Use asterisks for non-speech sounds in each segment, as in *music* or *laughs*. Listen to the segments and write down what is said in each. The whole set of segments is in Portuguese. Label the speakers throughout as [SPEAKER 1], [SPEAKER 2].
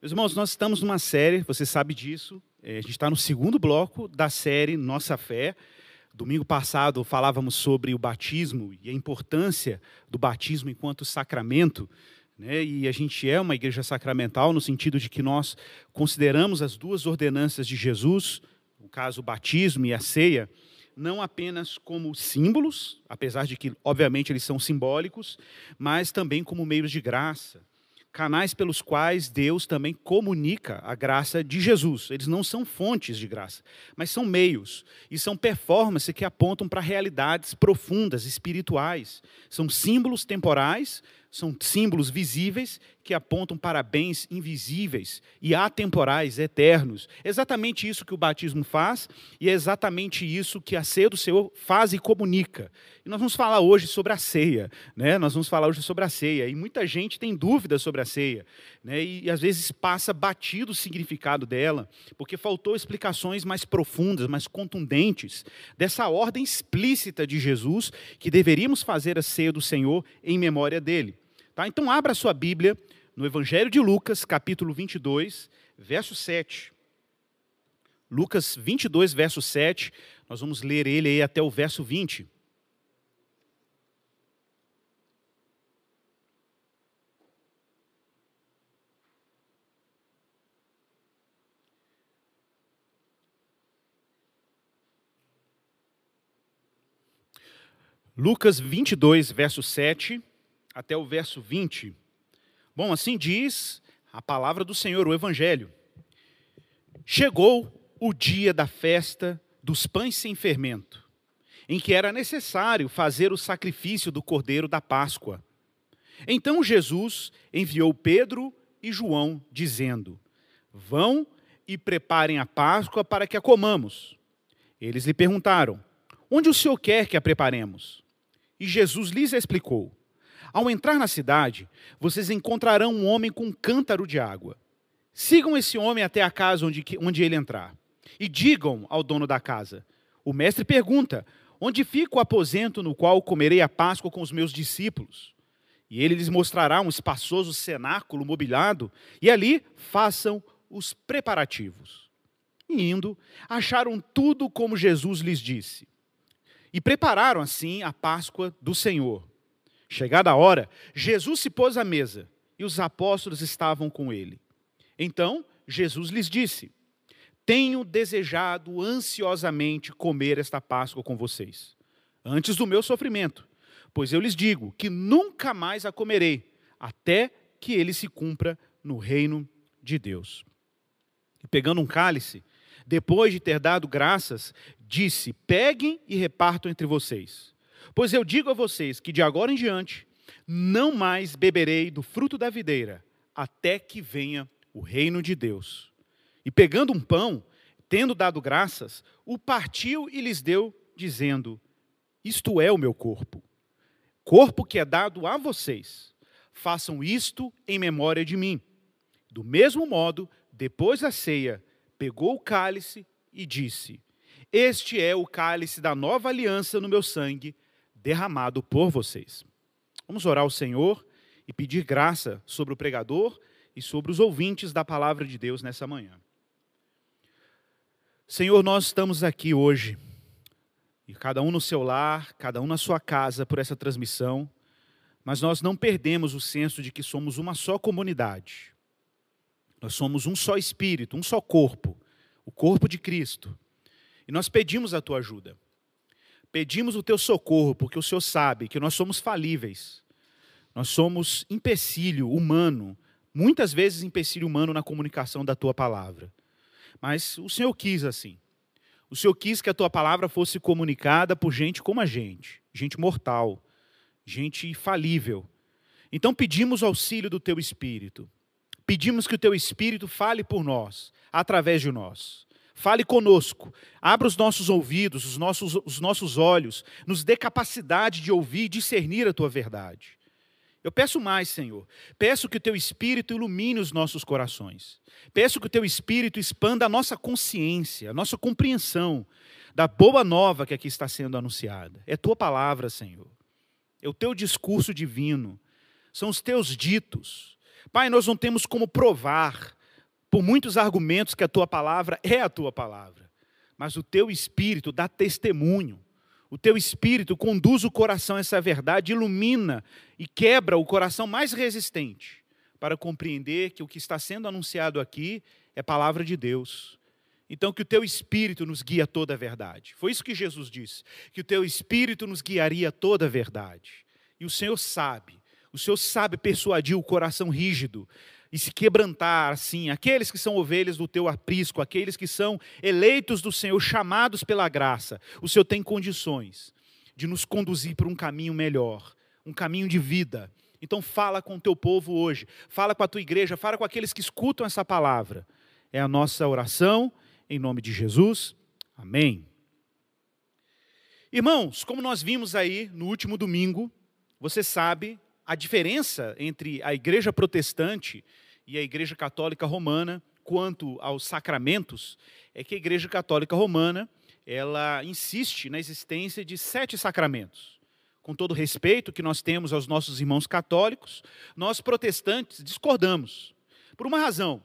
[SPEAKER 1] Meus irmãos, nós estamos numa série, você sabe disso. É, a gente está no segundo bloco da série Nossa Fé. Domingo passado falávamos sobre o batismo e a importância do batismo enquanto sacramento. Né? E a gente é uma igreja sacramental no sentido de que nós consideramos as duas ordenanças de Jesus, no caso o batismo e a ceia, não apenas como símbolos, apesar de que, obviamente, eles são simbólicos, mas também como meios de graça canais pelos quais Deus também comunica a graça de Jesus. Eles não são fontes de graça, mas são meios e são performances que apontam para realidades profundas, espirituais. São símbolos temporais, são símbolos visíveis que apontam para bens invisíveis e atemporais, eternos. Exatamente isso que o batismo faz e é exatamente isso que a ceia do Senhor faz e comunica. E nós vamos falar hoje sobre a ceia, né? Nós vamos falar hoje sobre a ceia e muita gente tem dúvidas sobre a ceia, né? E, e às vezes passa batido o significado dela, porque faltou explicações mais profundas, mais contundentes dessa ordem explícita de Jesus que deveríamos fazer a ceia do Senhor em memória dele. Tá? Então, abra sua Bíblia no Evangelho de Lucas, capítulo 22, verso 7. Lucas 22, verso 7. Nós vamos ler ele aí até o verso 20. Lucas 22, verso 7 até o verso 20. Bom, assim diz a palavra do Senhor, o Evangelho. Chegou o dia da festa dos pães sem fermento, em que era necessário fazer o sacrifício do cordeiro da Páscoa. Então Jesus enviou Pedro e João, dizendo: Vão e preparem a Páscoa para que a comamos. Eles lhe perguntaram: Onde o senhor quer que a preparemos? E Jesus lhes explicou: ao entrar na cidade, vocês encontrarão um homem com um cântaro de água. Sigam esse homem até a casa onde, onde ele entrar. E digam ao dono da casa: O mestre pergunta: Onde fica o aposento no qual comerei a Páscoa com os meus discípulos? E ele lhes mostrará um espaçoso cenáculo mobiliado, e ali façam os preparativos. E indo, acharam tudo como Jesus lhes disse. E prepararam assim a Páscoa do Senhor. Chegada a hora, Jesus se pôs à mesa e os apóstolos estavam com ele. Então Jesus lhes disse: Tenho desejado ansiosamente comer esta Páscoa com vocês, antes do meu sofrimento, pois eu lhes digo que nunca mais a comerei, até que ele se cumpra no reino de Deus. E pegando um cálice, depois de ter dado graças, disse: Peguem e repartam entre vocês. Pois eu digo a vocês que de agora em diante não mais beberei do fruto da videira, até que venha o reino de Deus. E pegando um pão, tendo dado graças, o partiu e lhes deu, dizendo: Isto é o meu corpo, corpo que é dado a vocês. Façam isto em memória de mim. Do mesmo modo, depois da ceia, pegou o cálice e disse: Este é o cálice da nova aliança no meu sangue derramado por vocês. Vamos orar ao Senhor e pedir graça sobre o pregador e sobre os ouvintes da palavra de Deus nessa manhã. Senhor, nós estamos aqui hoje, e cada um no seu lar, cada um na sua casa por essa transmissão, mas nós não perdemos o senso de que somos uma só comunidade. Nós somos um só espírito, um só corpo, o corpo de Cristo. E nós pedimos a tua ajuda. Pedimos o teu socorro, porque o Senhor sabe que nós somos falíveis. Nós somos empecilho humano, muitas vezes empecilho humano na comunicação da tua palavra. Mas o Senhor quis assim. O Senhor quis que a tua palavra fosse comunicada por gente como a gente, gente mortal, gente falível. Então pedimos auxílio do teu espírito. Pedimos que o teu espírito fale por nós, através de nós. Fale conosco, abra os nossos ouvidos, os nossos, os nossos olhos, nos dê capacidade de ouvir e discernir a tua verdade. Eu peço mais, Senhor. Peço que o teu Espírito ilumine os nossos corações. Peço que o teu Espírito expanda a nossa consciência, a nossa compreensão da boa nova que aqui está sendo anunciada. É tua palavra, Senhor. É o teu discurso divino. São os teus ditos. Pai, nós não temos como provar por muitos argumentos que a tua palavra é a tua palavra, mas o teu espírito dá testemunho. O teu espírito conduz o coração a essa verdade, ilumina e quebra o coração mais resistente para compreender que o que está sendo anunciado aqui é palavra de Deus. Então, que o teu espírito nos guia a toda a verdade. Foi isso que Jesus disse: que o teu espírito nos guiaria a toda a verdade. E o Senhor sabe, o Senhor sabe persuadir o coração rígido e se quebrantar, assim, aqueles que são ovelhas do teu aprisco, aqueles que são eleitos do Senhor, chamados pela graça, o Senhor tem condições de nos conduzir para um caminho melhor, um caminho de vida. Então fala com o teu povo hoje, fala com a tua igreja, fala com aqueles que escutam essa palavra. É a nossa oração, em nome de Jesus. Amém. Irmãos, como nós vimos aí no último domingo, você sabe, a diferença entre a igreja protestante e a igreja católica romana quanto aos sacramentos é que a igreja católica romana ela insiste na existência de sete sacramentos. Com todo o respeito que nós temos aos nossos irmãos católicos, nós protestantes discordamos. Por uma razão,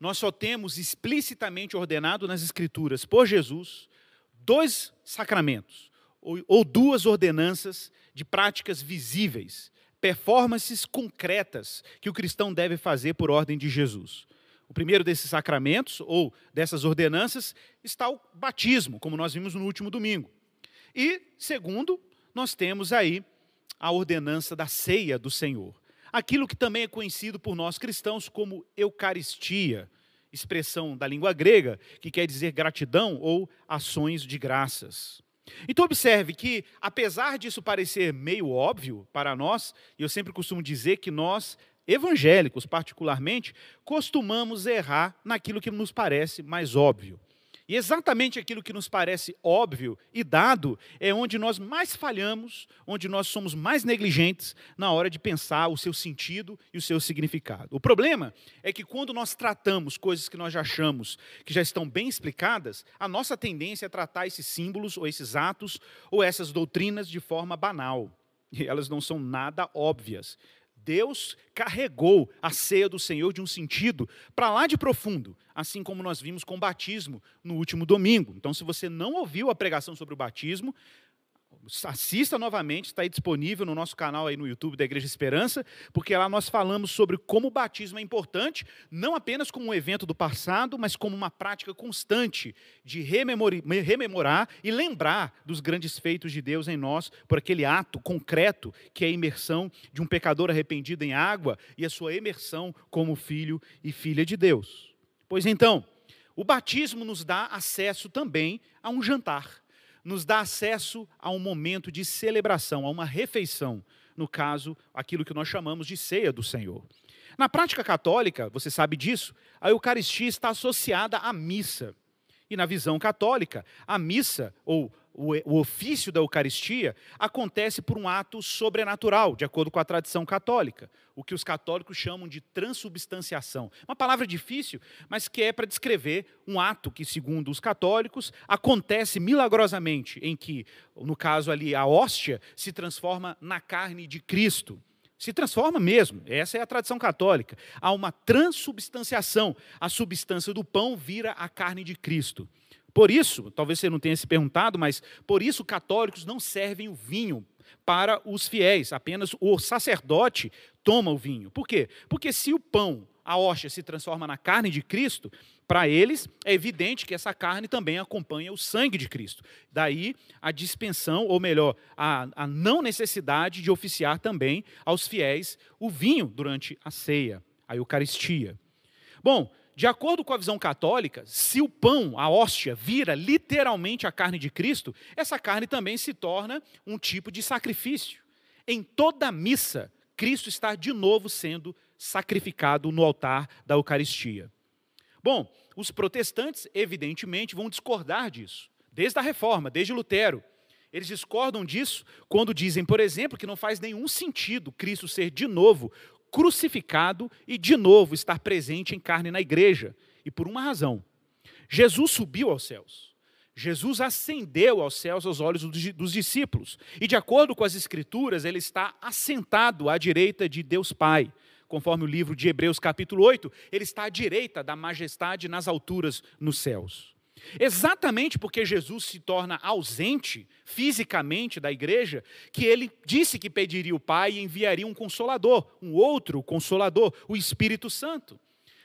[SPEAKER 1] nós só temos explicitamente ordenado nas Escrituras por Jesus dois sacramentos, ou, ou duas ordenanças de práticas visíveis performances concretas que o cristão deve fazer por ordem de Jesus. O primeiro desses sacramentos, ou dessas ordenanças, está o batismo, como nós vimos no último domingo. E, segundo, nós temos aí a ordenança da ceia do Senhor. Aquilo que também é conhecido por nós cristãos como Eucaristia, expressão da língua grega, que quer dizer gratidão ou ações de graças. Então, observe que, apesar disso parecer meio óbvio para nós, e eu sempre costumo dizer que nós, evangélicos particularmente, costumamos errar naquilo que nos parece mais óbvio. E exatamente aquilo que nos parece óbvio e dado é onde nós mais falhamos, onde nós somos mais negligentes na hora de pensar o seu sentido e o seu significado. O problema é que quando nós tratamos coisas que nós já achamos que já estão bem explicadas, a nossa tendência é tratar esses símbolos ou esses atos ou essas doutrinas de forma banal. E elas não são nada óbvias. Deus carregou a ceia do Senhor de um sentido para lá de profundo, assim como nós vimos com o batismo no último domingo. Então, se você não ouviu a pregação sobre o batismo, assista novamente, está aí disponível no nosso canal aí no YouTube da Igreja Esperança, porque lá nós falamos sobre como o batismo é importante, não apenas como um evento do passado, mas como uma prática constante de rememorar e lembrar dos grandes feitos de Deus em nós por aquele ato concreto que é a imersão de um pecador arrependido em água e a sua imersão como filho e filha de Deus. Pois então, o batismo nos dá acesso também a um jantar nos dá acesso a um momento de celebração, a uma refeição, no caso, aquilo que nós chamamos de ceia do Senhor. Na prática católica, você sabe disso, a Eucaristia está associada à missa. E na visão católica, a missa, ou o, ofício da Eucaristia acontece por um ato sobrenatural, de acordo com a tradição católica, o que os católicos chamam de transubstanciação. Uma palavra difícil, mas que é para descrever um ato que, segundo os católicos, acontece milagrosamente, em que, no caso ali, a hóstia se transforma na carne de Cristo. Se transforma mesmo, essa é a tradição católica. Há uma transubstanciação, a substância do pão vira a carne de Cristo. Por isso, talvez você não tenha se perguntado, mas por isso católicos não servem o vinho para os fiéis, apenas o sacerdote toma o vinho. Por quê? Porque se o pão, a hóstia, se transforma na carne de Cristo, para eles é evidente que essa carne também acompanha o sangue de Cristo. Daí a dispensão, ou melhor, a, a não necessidade de oficiar também aos fiéis o vinho durante a ceia, a Eucaristia. Bom, de acordo com a visão católica, se o pão, a hóstia, vira literalmente a carne de Cristo, essa carne também se torna um tipo de sacrifício. Em toda missa, Cristo está de novo sendo sacrificado no altar da Eucaristia. Bom, os protestantes, evidentemente, vão discordar disso, desde a reforma, desde Lutero. Eles discordam disso quando dizem, por exemplo, que não faz nenhum sentido Cristo ser de novo crucificado e de novo estar presente em carne na igreja. E por uma razão: Jesus subiu aos céus. Jesus ascendeu aos céus aos olhos dos discípulos. E de acordo com as Escrituras, ele está assentado à direita de Deus Pai, conforme o livro de Hebreus, capítulo 8, ele está à direita da majestade nas alturas nos céus. Exatamente porque Jesus se torna ausente fisicamente da igreja, que ele disse que pediria o Pai e enviaria um consolador, um outro consolador, o Espírito Santo.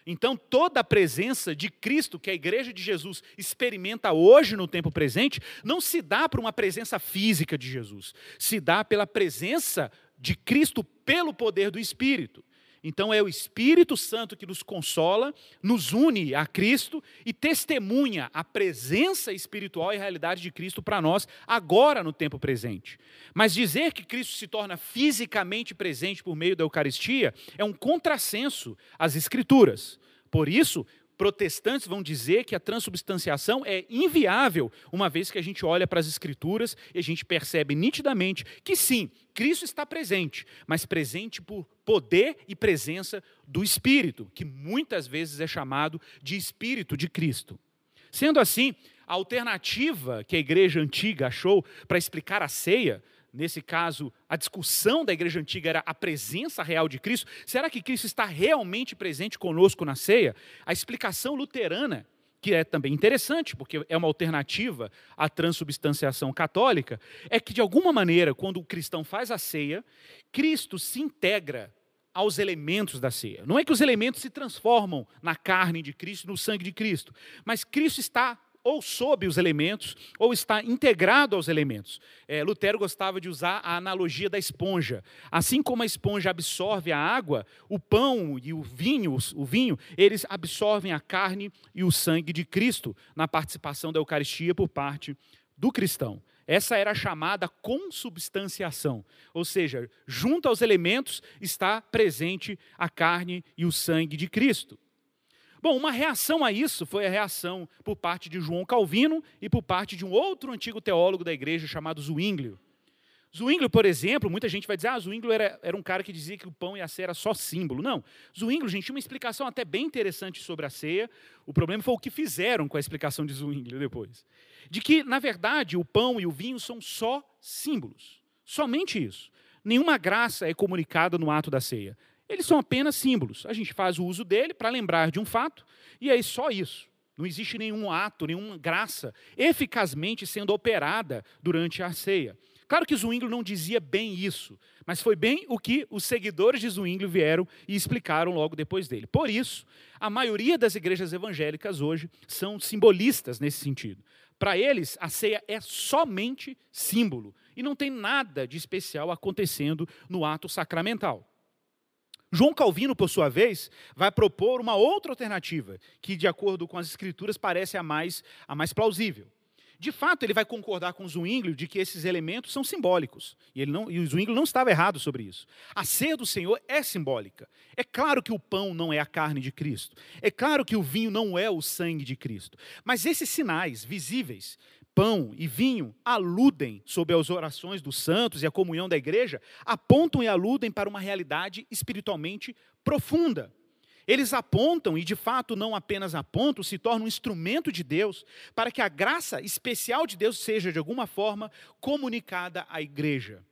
[SPEAKER 1] Então, toda a presença de Cristo que a igreja de Jesus experimenta hoje no tempo presente, não se dá por uma presença física de Jesus, se dá pela presença de Cristo pelo poder do Espírito. Então é o Espírito Santo que nos consola, nos une a Cristo e testemunha a presença espiritual e realidade de Cristo para nós agora no tempo presente. Mas dizer que Cristo se torna fisicamente presente por meio da Eucaristia é um contrassenso às Escrituras. Por isso, protestantes vão dizer que a transubstanciação é inviável, uma vez que a gente olha para as Escrituras e a gente percebe nitidamente que sim, Cristo está presente, mas presente por poder e presença do Espírito, que muitas vezes é chamado de Espírito de Cristo. Sendo assim, a alternativa que a igreja antiga achou para explicar a ceia nesse caso, a discussão da igreja antiga era a presença real de Cristo. Será que Cristo está realmente presente conosco na ceia? A explicação luterana, que é também interessante, porque é uma alternativa à transubstanciação católica, é que, de alguma maneira, quando o cristão faz a ceia, Cristo se integra aos elementos da ceia. Não é que os elementos se transformam na carne de Cristo, no sangue de Cristo, mas Cristo está ou sob os elementos, ou está integrado aos elementos. É, Lutero gostava de usar a analogia da esponja. Assim como a esponja absorve a água, o pão e o vinho, o vinho, eles absorvem a carne e o sangue de Cristo na participação da Eucaristia por parte do cristão. Essa era a chamada consubstanciação, ou seja, junto aos elementos está presente a carne e o sangue de Cristo. Bom, uma reação a isso foi a reação por parte de João Calvino e por parte de um outro antigo teólogo da igreja chamado Zwinglio. Zwinglio, por exemplo, muita gente vai dizer, ah, Zwinglio era, era um cara que dizia que o pão e a ceia era só símbolo. Não, Zwinglio, gente, tinha uma explicação até bem interessante sobre a ceia. O problema foi o que fizeram com a explicação de Zwinglio depois. De que, na verdade, o pão e o vinho são só símbolos. Somente isso. Nenhuma graça é comunicada no ato da ceia. Eles são apenas símbolos. A gente faz o uso dele para lembrar de um fato, e é só isso. Não existe nenhum ato, nenhuma graça eficazmente sendo operada durante a ceia. Claro que Zwinglio não dizia bem isso, mas foi bem o que os seguidores de Zwinglio vieram e explicaram logo depois dele. Por isso, a maioria das igrejas evangélicas hoje são simbolistas nesse sentido. Para eles, a ceia é somente símbolo e não tem nada de especial acontecendo no ato sacramental. João Calvino, por sua vez, vai propor uma outra alternativa, que, de acordo com as escrituras, parece a mais, a mais plausível. De fato, ele vai concordar com Zwinglio de que esses elementos são simbólicos. E, ele não, e o Zwinglio não estava errado sobre isso. A ceia do Senhor é simbólica. É claro que o pão não é a carne de Cristo. É claro que o vinho não é o sangue de Cristo. Mas esses sinais visíveis pão e vinho aludem sobre as orações dos santos e a comunhão da igreja, apontam e aludem para uma realidade espiritualmente profunda. Eles apontam, e de fato não apenas apontam, se tornam um instrumento de Deus para que a graça especial de Deus seja, de alguma forma, comunicada à igreja.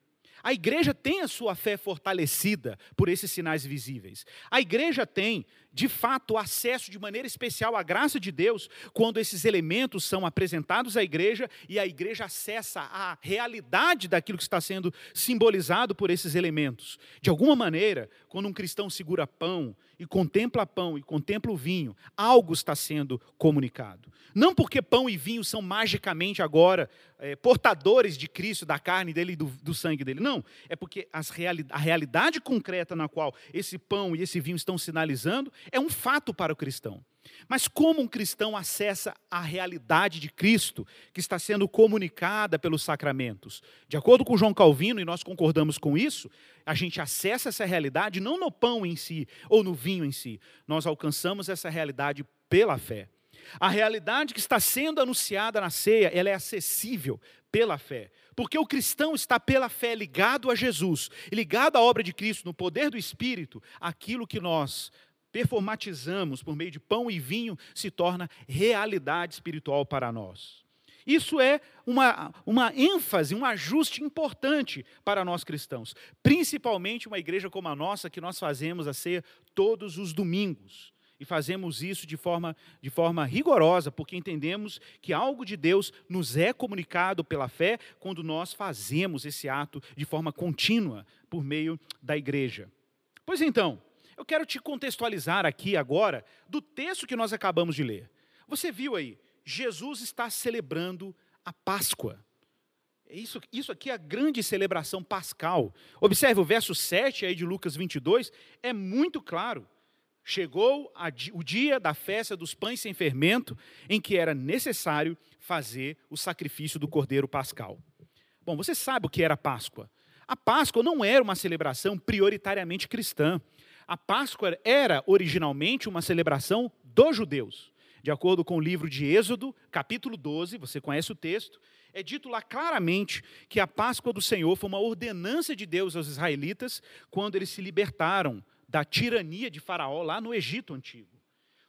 [SPEAKER 1] A igreja tem a sua fé fortalecida por esses sinais visíveis. A igreja tem, de fato, acesso de maneira especial à graça de Deus quando esses elementos são apresentados à igreja e a igreja acessa a realidade daquilo que está sendo simbolizado por esses elementos. De alguma maneira, quando um cristão segura pão e contempla pão e contempla o vinho, algo está sendo comunicado. Não porque pão e vinho são magicamente agora é, portadores de Cristo, da carne dele e do, do sangue dele. Não, é porque reali a realidade concreta na qual esse pão e esse vinho estão sinalizando é um fato para o cristão. Mas como um cristão acessa a realidade de Cristo que está sendo comunicada pelos sacramentos? De acordo com João Calvino, e nós concordamos com isso, a gente acessa essa realidade não no pão em si ou no vinho em si, nós alcançamos essa realidade pela fé. A realidade que está sendo anunciada na ceia, ela é acessível pela fé. Porque o cristão está pela fé ligado a Jesus, ligado à obra de Cristo, no poder do Espírito, aquilo que nós performatizamos por meio de pão e vinho se torna realidade espiritual para nós. Isso é uma, uma ênfase, um ajuste importante para nós cristãos, principalmente uma igreja como a nossa, que nós fazemos a ser todos os domingos. E fazemos isso de forma, de forma rigorosa, porque entendemos que algo de Deus nos é comunicado pela fé quando nós fazemos esse ato de forma contínua por meio da igreja. Pois então, eu quero te contextualizar aqui agora do texto que nós acabamos de ler. Você viu aí, Jesus está celebrando a Páscoa. Isso, isso aqui é a grande celebração pascal. Observe o verso 7 aí de Lucas 22, é muito claro. Chegou a, o dia da festa dos pães sem fermento, em que era necessário fazer o sacrifício do cordeiro pascal. Bom, você sabe o que era Páscoa. A Páscoa não era uma celebração prioritariamente cristã. A Páscoa era originalmente uma celebração dos judeus. De acordo com o livro de Êxodo, capítulo 12, você conhece o texto, é dito lá claramente que a Páscoa do Senhor foi uma ordenança de Deus aos israelitas quando eles se libertaram da tirania de Faraó lá no Egito antigo.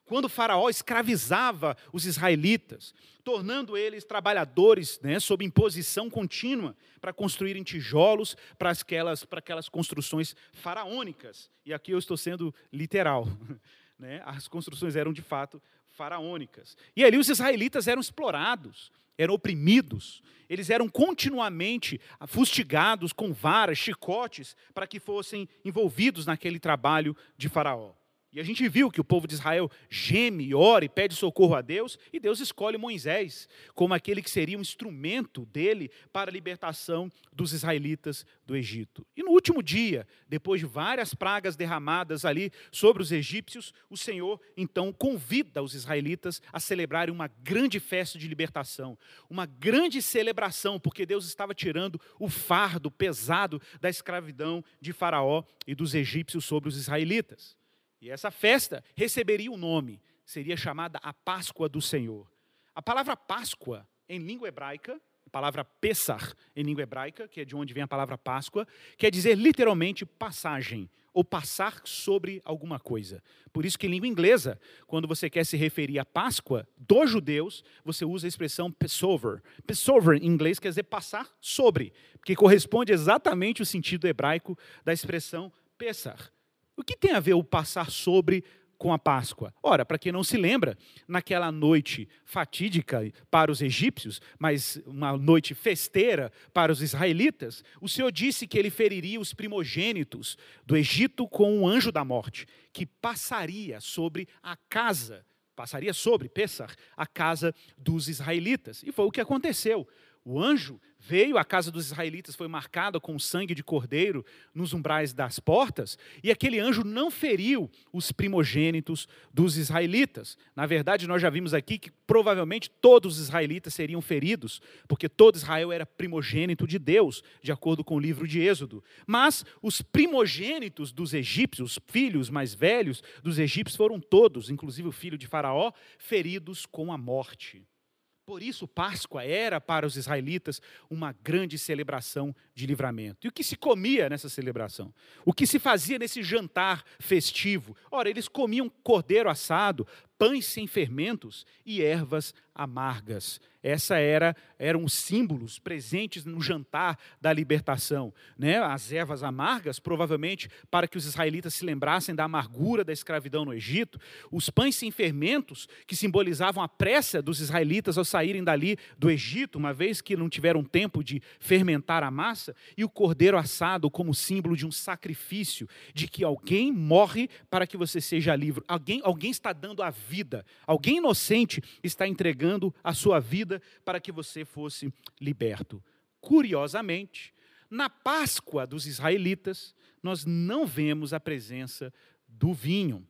[SPEAKER 1] Quando Faraó escravizava os israelitas, tornando eles trabalhadores né, sob imposição contínua para construírem tijolos para aquelas, para aquelas construções faraônicas. E aqui eu estou sendo literal. *laughs* Né? As construções eram de fato faraônicas. E ali os israelitas eram explorados, eram oprimidos, eles eram continuamente fustigados com varas, chicotes, para que fossem envolvidos naquele trabalho de Faraó. E a gente viu que o povo de Israel geme, ora e pede socorro a Deus, e Deus escolhe Moisés como aquele que seria um instrumento dele para a libertação dos israelitas do Egito. E no último dia, depois de várias pragas derramadas ali sobre os egípcios, o Senhor então convida os israelitas a celebrarem uma grande festa de libertação, uma grande celebração, porque Deus estava tirando o fardo pesado da escravidão de Faraó e dos egípcios sobre os israelitas. E essa festa receberia um nome, seria chamada a Páscoa do Senhor. A palavra Páscoa, em língua hebraica, a palavra Pessar, em língua hebraica, que é de onde vem a palavra Páscoa, quer dizer literalmente passagem, ou passar sobre alguma coisa. Por isso que em língua inglesa, quando você quer se referir à Páscoa dos judeus, você usa a expressão Passover. Passover em inglês quer dizer passar sobre, que corresponde exatamente ao sentido hebraico da expressão Pessar. O que tem a ver o passar sobre com a Páscoa? Ora, para quem não se lembra, naquela noite fatídica para os egípcios, mas uma noite festeira para os israelitas, o Senhor disse que ele feriria os primogênitos do Egito com um anjo da morte, que passaria sobre a casa, passaria sobre Pessar, a casa dos israelitas. E foi o que aconteceu. O anjo veio, a casa dos israelitas foi marcada com sangue de cordeiro nos umbrais das portas, e aquele anjo não feriu os primogênitos dos israelitas. Na verdade, nós já vimos aqui que provavelmente todos os israelitas seriam feridos, porque todo Israel era primogênito de Deus, de acordo com o livro de Êxodo. Mas os primogênitos dos egípcios, os filhos mais velhos dos egípcios, foram todos, inclusive o filho de Faraó, feridos com a morte. Por isso, Páscoa era para os israelitas uma grande celebração de livramento. E o que se comia nessa celebração? O que se fazia nesse jantar festivo? Ora, eles comiam cordeiro assado, pães sem fermentos e ervas amargas. Essa era eram os símbolos presentes no jantar da libertação, né? As ervas amargas, provavelmente para que os israelitas se lembrassem da amargura da escravidão no Egito, os pães sem fermentos, que simbolizavam a pressa dos israelitas ao saírem dali do Egito, uma vez que não tiveram tempo de fermentar a massa, e o cordeiro assado como símbolo de um sacrifício, de que alguém morre para que você seja livre. Alguém, alguém está dando a vida. Alguém inocente está entregando a sua vida para que você fosse liberto. Curiosamente, na Páscoa dos israelitas, nós não vemos a presença do vinho.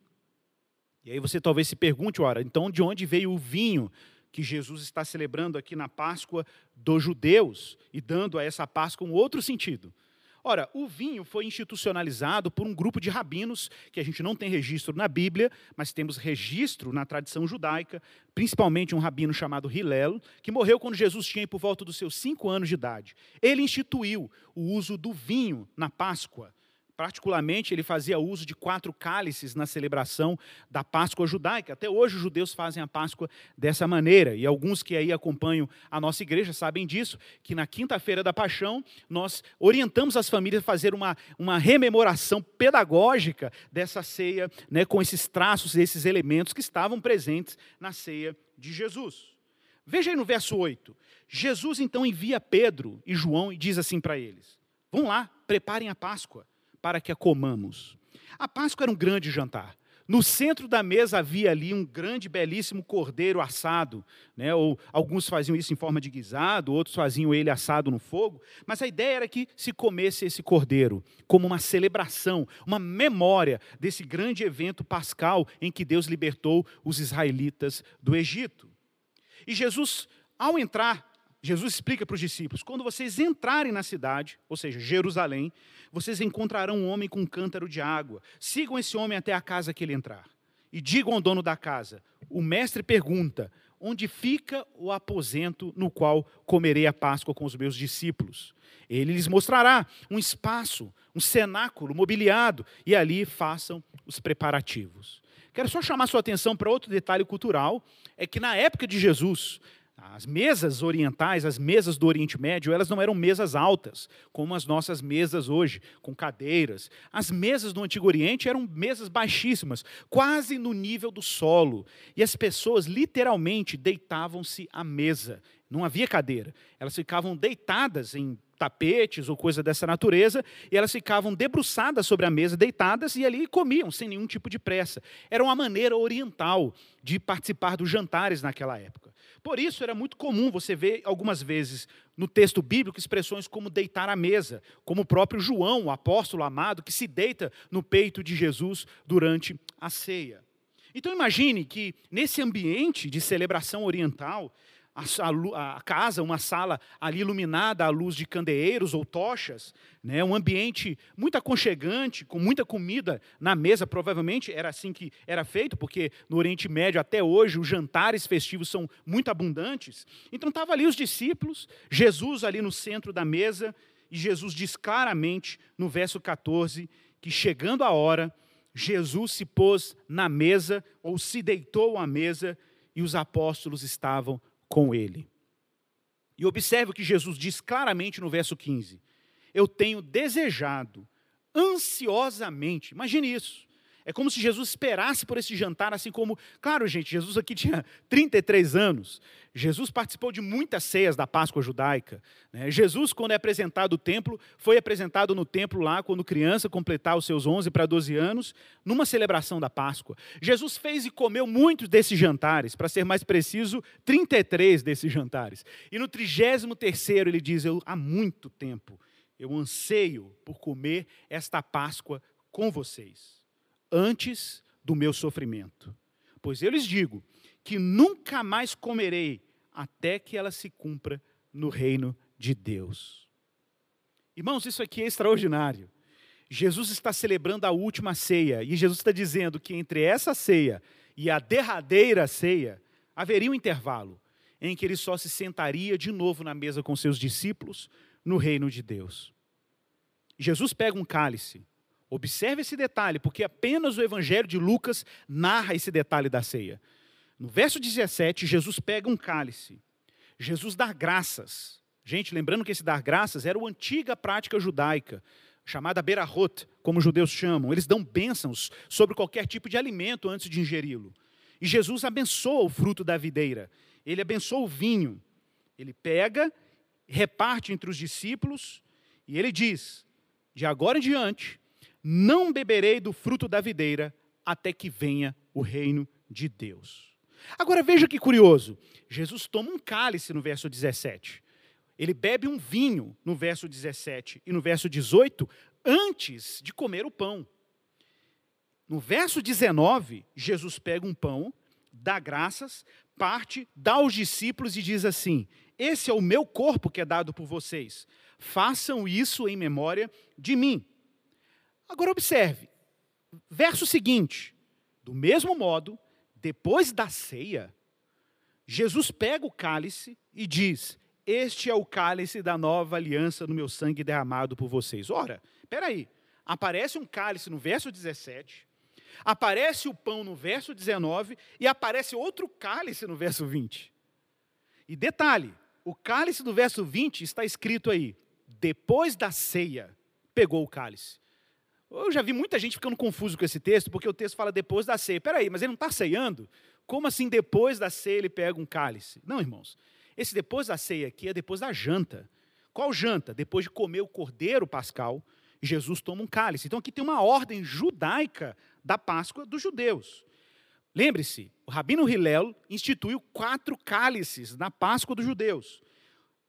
[SPEAKER 1] E aí você talvez se pergunte, ora, então de onde veio o vinho que Jesus está celebrando aqui na Páscoa dos judeus e dando a essa Páscoa um outro sentido? Ora, o vinho foi institucionalizado por um grupo de rabinos, que a gente não tem registro na Bíblia, mas temos registro na tradição judaica, principalmente um rabino chamado Hillel, que morreu quando Jesus tinha por volta dos seus cinco anos de idade. Ele instituiu o uso do vinho na Páscoa Particularmente, ele fazia uso de quatro cálices na celebração da Páscoa judaica. Até hoje, os judeus fazem a Páscoa dessa maneira. E alguns que aí acompanham a nossa igreja sabem disso, que na quinta-feira da paixão, nós orientamos as famílias a fazer uma, uma rememoração pedagógica dessa ceia, né, com esses traços, esses elementos que estavam presentes na ceia de Jesus. Veja aí no verso 8. Jesus então envia Pedro e João e diz assim para eles: Vão lá, preparem a Páscoa para que a comamos. A Páscoa era um grande jantar. No centro da mesa havia ali um grande, belíssimo cordeiro assado, né? ou alguns faziam isso em forma de guisado, outros faziam ele assado no fogo, mas a ideia era que se comesse esse cordeiro como uma celebração, uma memória desse grande evento pascal em que Deus libertou os israelitas do Egito. E Jesus, ao entrar Jesus explica para os discípulos: quando vocês entrarem na cidade, ou seja, Jerusalém, vocês encontrarão um homem com um cântaro de água. Sigam esse homem até a casa que ele entrar. E digam ao dono da casa: o mestre pergunta: onde fica o aposento no qual comerei a Páscoa com os meus discípulos? Ele lhes mostrará um espaço, um cenáculo mobiliado, e ali façam os preparativos. Quero só chamar sua atenção para outro detalhe cultural: é que na época de Jesus, as mesas orientais, as mesas do Oriente Médio, elas não eram mesas altas, como as nossas mesas hoje, com cadeiras. As mesas do Antigo Oriente eram mesas baixíssimas, quase no nível do solo. E as pessoas literalmente deitavam-se à mesa. Não havia cadeira. Elas ficavam deitadas em tapetes ou coisa dessa natureza, e elas ficavam debruçadas sobre a mesa, deitadas, e ali comiam, sem nenhum tipo de pressa. Era uma maneira oriental de participar dos jantares naquela época. Por isso era muito comum você ver algumas vezes no texto bíblico expressões como deitar à mesa, como o próprio João, o apóstolo amado, que se deita no peito de Jesus durante a ceia. Então imagine que nesse ambiente de celebração oriental, a, a, casa, uma sala ali iluminada à luz de candeeiros ou tochas, né, um ambiente muito aconchegante, com muita comida na mesa, provavelmente era assim que era feito, porque no Oriente Médio até hoje os jantares festivos são muito abundantes. Então estavam ali os discípulos, Jesus ali no centro da mesa, e Jesus diz claramente no verso 14 que chegando a hora, Jesus se pôs na mesa ou se deitou à mesa e os apóstolos estavam com ele. E observe o que Jesus diz claramente no verso 15: Eu tenho desejado ansiosamente, imagine isso, é como se Jesus esperasse por esse jantar, assim como, claro, gente, Jesus aqui tinha *laughs* 33 anos. Jesus participou de muitas ceias da Páscoa judaica. Né? Jesus, quando é apresentado no templo, foi apresentado no templo lá, quando criança, completar os seus 11 para 12 anos, numa celebração da Páscoa. Jesus fez e comeu muitos desses jantares, para ser mais preciso, 33 desses jantares. E no 33 ele diz: Eu há muito tempo eu anseio por comer esta Páscoa com vocês antes do meu sofrimento. Pois eu lhes digo que nunca mais comerei até que ela se cumpra no reino de Deus. Irmãos, isso aqui é extraordinário. Jesus está celebrando a última ceia e Jesus está dizendo que entre essa ceia e a derradeira ceia haveria um intervalo em que ele só se sentaria de novo na mesa com seus discípulos no reino de Deus. Jesus pega um cálice Observe esse detalhe, porque apenas o Evangelho de Lucas narra esse detalhe da ceia. No verso 17, Jesus pega um cálice. Jesus dá graças. Gente, lembrando que esse dar graças era uma antiga prática judaica, chamada berahot, como os judeus chamam. Eles dão bênçãos sobre qualquer tipo de alimento antes de ingeri-lo. E Jesus abençoa o fruto da videira. Ele abençoa o vinho. Ele pega, reparte entre os discípulos e ele diz: de agora em diante, não beberei do fruto da videira até que venha o reino de Deus. Agora veja que curioso. Jesus toma um cálice no verso 17. Ele bebe um vinho no verso 17 e no verso 18 antes de comer o pão. No verso 19, Jesus pega um pão, dá graças, parte, dá aos discípulos e diz assim: Esse é o meu corpo que é dado por vocês. Façam isso em memória de mim. Agora observe, verso seguinte: do mesmo modo, depois da ceia, Jesus pega o cálice e diz: Este é o cálice da nova aliança no meu sangue derramado por vocês. Ora, espera aí, aparece um cálice no verso 17, aparece o pão no verso 19 e aparece outro cálice no verso 20. E detalhe, o cálice do verso 20 está escrito aí: depois da ceia, pegou o cálice. Eu já vi muita gente ficando confuso com esse texto, porque o texto fala depois da ceia. Peraí, mas ele não está ceando? Como assim depois da ceia ele pega um cálice? Não, irmãos. Esse depois da ceia aqui é depois da janta. Qual janta? Depois de comer o cordeiro pascal, Jesus toma um cálice. Então aqui tem uma ordem judaica da Páscoa dos judeus. Lembre-se, o Rabino Hillel instituiu quatro cálices na Páscoa dos judeus.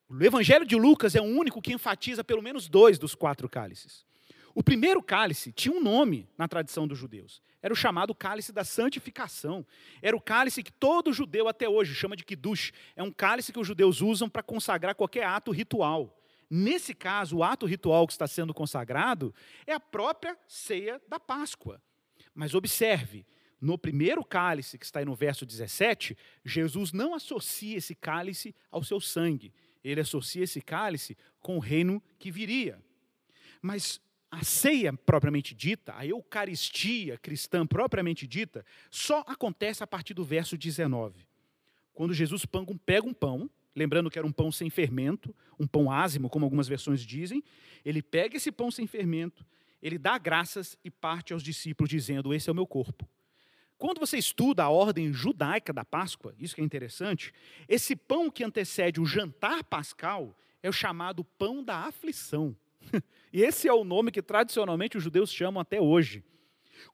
[SPEAKER 1] O Evangelho de Lucas é o único que enfatiza pelo menos dois dos quatro cálices. O primeiro cálice tinha um nome na tradição dos judeus. Era o chamado cálice da santificação. Era o cálice que todo judeu até hoje chama de kiddush. É um cálice que os judeus usam para consagrar qualquer ato ritual. Nesse caso, o ato ritual que está sendo consagrado é a própria ceia da Páscoa. Mas observe, no primeiro cálice, que está aí no verso 17, Jesus não associa esse cálice ao seu sangue. Ele associa esse cálice com o reino que viria. Mas a ceia propriamente dita, a Eucaristia cristã propriamente dita, só acontece a partir do verso 19. Quando Jesus pega um pão, lembrando que era um pão sem fermento, um pão ázimo, como algumas versões dizem, ele pega esse pão sem fermento, ele dá graças e parte aos discípulos, dizendo: Esse é o meu corpo. Quando você estuda a ordem judaica da Páscoa, isso que é interessante, esse pão que antecede o jantar pascal é o chamado pão da aflição. *laughs* e esse é o nome que tradicionalmente os judeus chamam até hoje.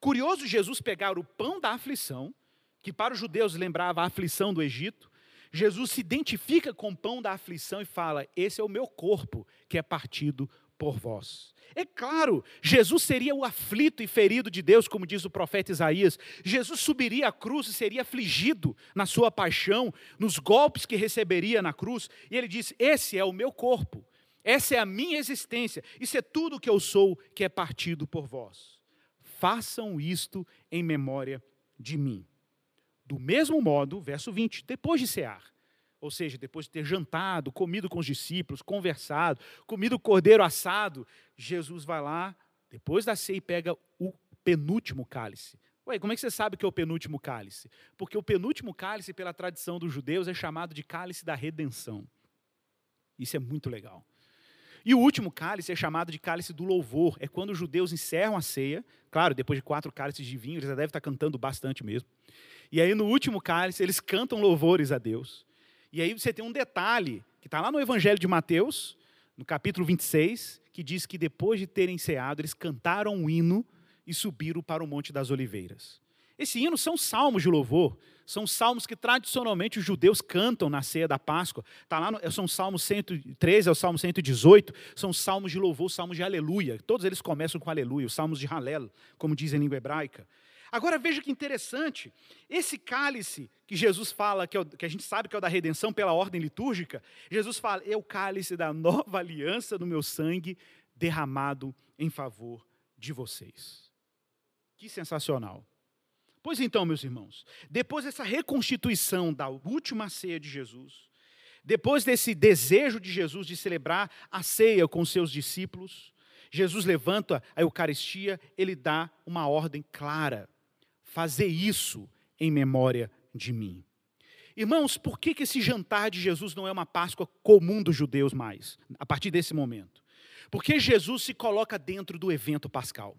[SPEAKER 1] Curioso Jesus pegar o pão da aflição, que para os judeus lembrava a aflição do Egito, Jesus se identifica com o pão da aflição e fala: Esse é o meu corpo que é partido por vós. É claro, Jesus seria o aflito e ferido de Deus, como diz o profeta Isaías. Jesus subiria à cruz e seria afligido na sua paixão, nos golpes que receberia na cruz. E ele diz: Esse é o meu corpo, essa é a minha existência, isso é tudo que eu sou, que é partido por vós. Façam isto em memória de mim. Do mesmo modo, verso 20, depois de cear, ou seja, depois de ter jantado, comido com os discípulos, conversado, comido cordeiro assado, Jesus vai lá, depois da ceia, e pega o penúltimo cálice. Ué, como é que você sabe que é o penúltimo cálice? Porque o penúltimo cálice, pela tradição dos judeus, é chamado de cálice da redenção. Isso é muito legal. E o último cálice é chamado de cálice do louvor. É quando os judeus encerram a ceia. Claro, depois de quatro cálices de vinho, eles já devem estar cantando bastante mesmo. E aí, no último cálice, eles cantam louvores a Deus. E aí você tem um detalhe, que está lá no Evangelho de Mateus, no capítulo 26, que diz que depois de terem ceado, eles cantaram um hino e subiram para o Monte das Oliveiras. Esse hino são salmos de louvor, são salmos que tradicionalmente os judeus cantam na ceia da Páscoa. Tá lá no, são salmos 113 é o salmo 118, são salmos de louvor, salmos de aleluia. Todos eles começam com aleluia, os salmos de Halel, como diz em língua hebraica. Agora veja que interessante, esse cálice que Jesus fala, que, é o, que, a gente sabe que é o da redenção pela ordem litúrgica, Jesus fala, é o cálice da nova aliança do meu sangue derramado em favor de vocês. Que sensacional. Pois então, meus irmãos, depois dessa reconstituição da última ceia de Jesus, depois desse desejo de Jesus de celebrar a ceia com seus discípulos, Jesus levanta a Eucaristia, ele dá uma ordem clara fazer isso em memória de mim. Irmãos, por que, que esse jantar de Jesus não é uma Páscoa comum dos judeus mais, a partir desse momento? Porque Jesus se coloca dentro do evento pascal.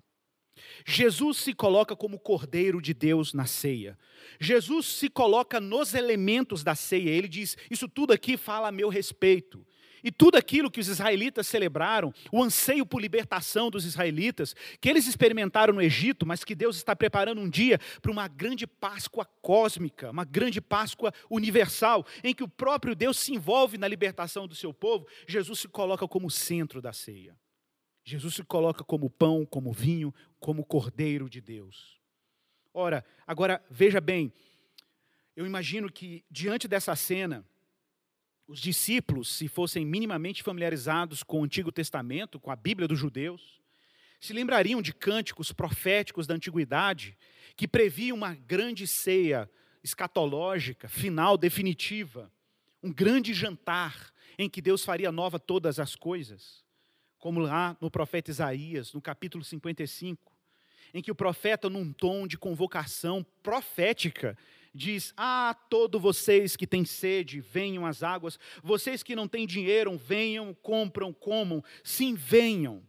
[SPEAKER 1] Jesus se coloca como Cordeiro de Deus na ceia. Jesus se coloca nos elementos da ceia. Ele diz: Isso tudo aqui fala a meu respeito. E tudo aquilo que os israelitas celebraram, o anseio por libertação dos israelitas, que eles experimentaram no Egito, mas que Deus está preparando um dia para uma grande Páscoa cósmica, uma grande Páscoa universal, em que o próprio Deus se envolve na libertação do seu povo, Jesus se coloca como centro da ceia. Jesus se coloca como pão, como vinho, como cordeiro de Deus. Ora, agora veja bem, eu imagino que diante dessa cena, os discípulos, se fossem minimamente familiarizados com o Antigo Testamento, com a Bíblia dos judeus, se lembrariam de cânticos proféticos da antiguidade que previam uma grande ceia escatológica, final, definitiva, um grande jantar em que Deus faria nova todas as coisas. Como lá no profeta Isaías, no capítulo 55, em que o profeta, num tom de convocação profética, diz: Ah, todos vocês que têm sede, venham às águas, vocês que não têm dinheiro, venham, compram, comam, sim, venham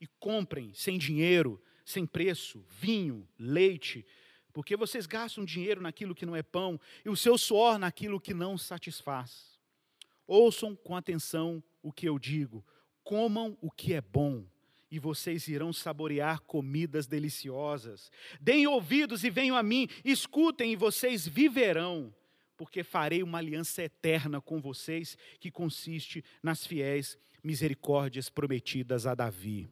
[SPEAKER 1] e comprem sem dinheiro, sem preço, vinho, leite, porque vocês gastam dinheiro naquilo que não é pão e o seu suor naquilo que não satisfaz. Ouçam com atenção o que eu digo, comam o que é bom e vocês irão saborear comidas deliciosas. Deem ouvidos e venham a mim, escutem e vocês viverão, porque farei uma aliança eterna com vocês, que consiste nas fiéis misericórdias prometidas a Davi.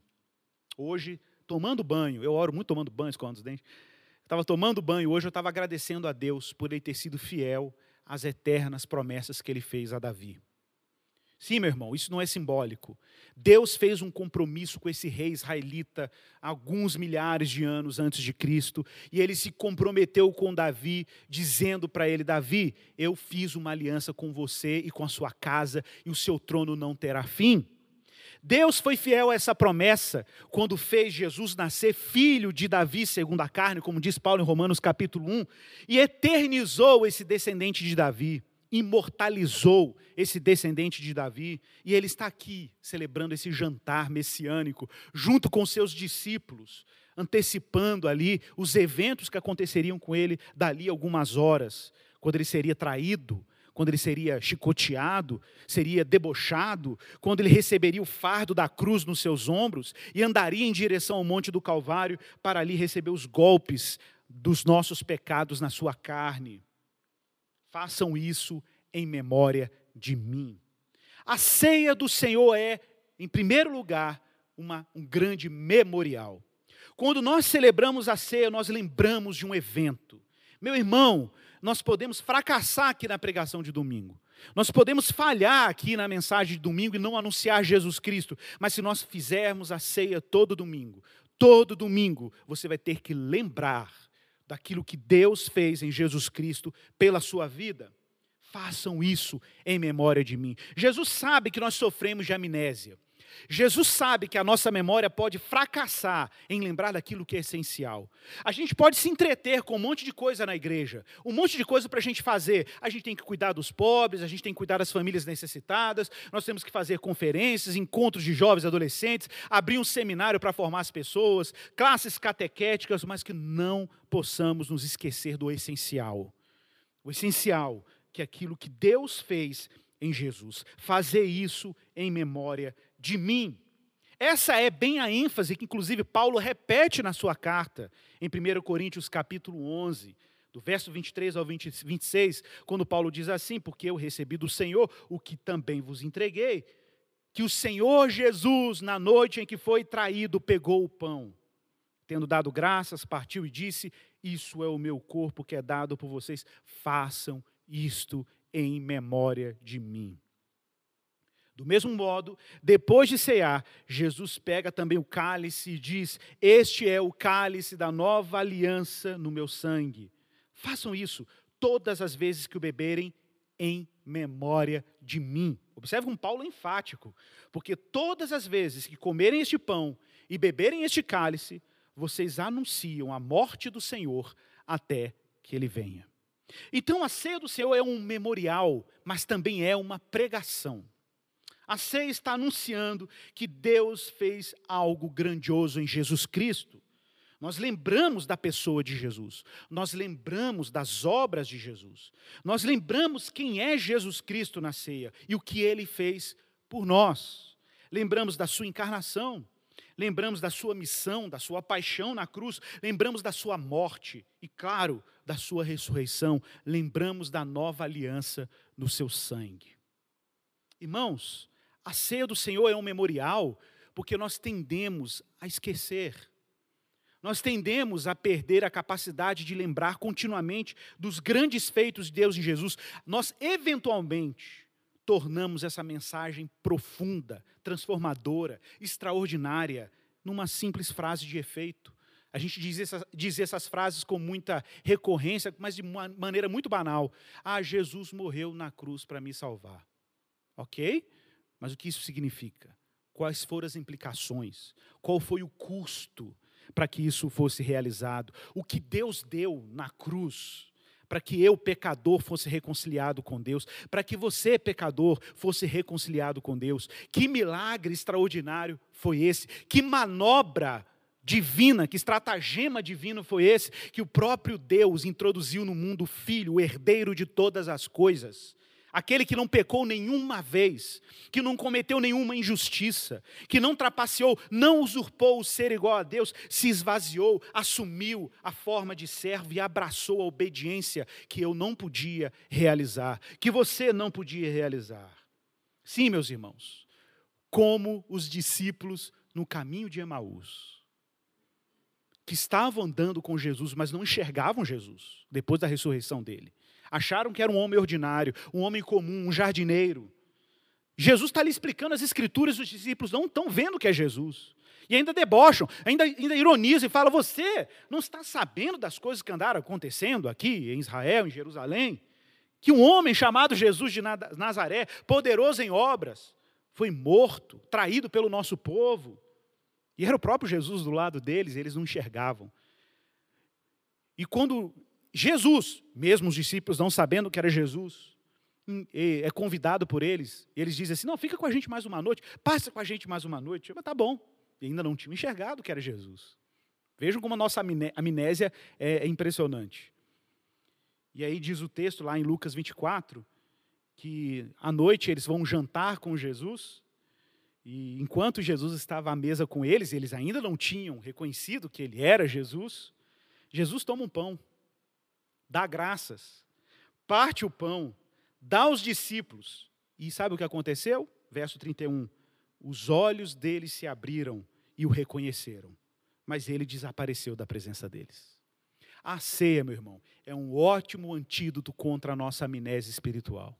[SPEAKER 1] Hoje, tomando banho, eu oro muito tomando banho, escovando os dentes. Estava tomando banho, hoje eu estava agradecendo a Deus por ele ter sido fiel às eternas promessas que ele fez a Davi. Sim, meu irmão, isso não é simbólico. Deus fez um compromisso com esse rei israelita alguns milhares de anos antes de Cristo, e ele se comprometeu com Davi, dizendo para ele: Davi, eu fiz uma aliança com você e com a sua casa, e o seu trono não terá fim. Deus foi fiel a essa promessa quando fez Jesus nascer filho de Davi, segundo a carne, como diz Paulo em Romanos capítulo 1, e eternizou esse descendente de Davi imortalizou esse descendente de Davi, e ele está aqui celebrando esse jantar messiânico, junto com seus discípulos, antecipando ali os eventos que aconteceriam com ele dali algumas horas, quando ele seria traído, quando ele seria chicoteado, seria debochado, quando ele receberia o fardo da cruz nos seus ombros e andaria em direção ao Monte do Calvário para ali receber os golpes dos nossos pecados na sua carne. Façam isso em memória de mim. A ceia do Senhor é, em primeiro lugar, uma, um grande memorial. Quando nós celebramos a ceia, nós lembramos de um evento. Meu irmão, nós podemos fracassar aqui na pregação de domingo. Nós podemos falhar aqui na mensagem de domingo e não anunciar Jesus Cristo, mas se nós fizermos a ceia todo domingo, todo domingo, você vai ter que lembrar daquilo que Deus fez em Jesus Cristo pela sua vida. Façam isso em memória de mim. Jesus sabe que nós sofremos de amnésia. Jesus sabe que a nossa memória pode fracassar em lembrar daquilo que é essencial. A gente pode se entreter com um monte de coisa na igreja, um monte de coisa para a gente fazer. A gente tem que cuidar dos pobres, a gente tem que cuidar das famílias necessitadas, nós temos que fazer conferências, encontros de jovens adolescentes, abrir um seminário para formar as pessoas, classes catequéticas, mas que não possamos nos esquecer do essencial. O essencial, que é aquilo que Deus fez em Jesus. Fazer isso em memória de mim. Essa é bem a ênfase que inclusive Paulo repete na sua carta, em 1 Coríntios capítulo 11, do verso 23 ao 20, 26, quando Paulo diz assim: Porque eu recebi do Senhor o que também vos entreguei, que o Senhor Jesus, na noite em que foi traído, pegou o pão, tendo dado graças, partiu e disse: Isso é o meu corpo que é dado por vocês, façam isto em memória de mim. Do mesmo modo, depois de cear, Jesus pega também o cálice e diz: Este é o cálice da nova aliança no meu sangue. Façam isso todas as vezes que o beberem em memória de mim. Observe como Paulo é enfático, porque todas as vezes que comerem este pão e beberem este cálice, vocês anunciam a morte do Senhor até que ele venha. Então a ceia do Senhor é um memorial, mas também é uma pregação. A ceia está anunciando que Deus fez algo grandioso em Jesus Cristo. Nós lembramos da pessoa de Jesus, nós lembramos das obras de Jesus, nós lembramos quem é Jesus Cristo na ceia e o que ele fez por nós. Lembramos da sua encarnação, lembramos da sua missão, da sua paixão na cruz, lembramos da sua morte e, claro, da sua ressurreição, lembramos da nova aliança no seu sangue. Irmãos, a ceia do Senhor é um memorial porque nós tendemos a esquecer. Nós tendemos a perder a capacidade de lembrar continuamente dos grandes feitos de Deus em Jesus. Nós, eventualmente, tornamos essa mensagem profunda, transformadora, extraordinária, numa simples frase de efeito. A gente diz, diz essas frases com muita recorrência, mas de uma maneira muito banal. Ah, Jesus morreu na cruz para me salvar. Ok? Mas o que isso significa? quais foram as implicações, qual foi o custo para que isso fosse realizado, o que Deus deu na cruz para que eu, pecador, fosse reconciliado com Deus, para que você, pecador, fosse reconciliado com Deus. Que milagre extraordinário foi esse? Que manobra divina, que estratagema divino foi esse que o próprio Deus introduziu no mundo o Filho, o herdeiro de todas as coisas aquele que não pecou nenhuma vez, que não cometeu nenhuma injustiça, que não trapaceou, não usurpou o ser igual a Deus, se esvaziou, assumiu a forma de servo e abraçou a obediência que eu não podia realizar, que você não podia realizar. Sim, meus irmãos, como os discípulos no caminho de Emaús, que estavam andando com Jesus, mas não enxergavam Jesus depois da ressurreição dele. Acharam que era um homem ordinário, um homem comum, um jardineiro. Jesus está ali explicando as escrituras, os discípulos não estão vendo que é Jesus. E ainda debocham, ainda, ainda ironizam e falam: Você não está sabendo das coisas que andaram acontecendo aqui em Israel, em Jerusalém? Que um homem chamado Jesus de Nazaré, poderoso em obras, foi morto, traído pelo nosso povo. E era o próprio Jesus do lado deles, eles não enxergavam. E quando Jesus, mesmo os discípulos não sabendo que era Jesus, hum, é convidado por eles, eles dizem assim: não, fica com a gente mais uma noite, passa com a gente mais uma noite. Mas tá bom, e ainda não tinham enxergado que era Jesus. Vejam como a nossa amnésia é impressionante. E aí diz o texto lá em Lucas 24, que à noite eles vão jantar com Jesus, e enquanto Jesus estava à mesa com eles, eles ainda não tinham reconhecido que ele era Jesus, Jesus toma um pão dá graças, parte o pão, dá aos discípulos. E sabe o que aconteceu? Verso 31. Os olhos deles se abriram e o reconheceram, mas ele desapareceu da presença deles. A ceia, meu irmão, é um ótimo antídoto contra a nossa amnésia espiritual.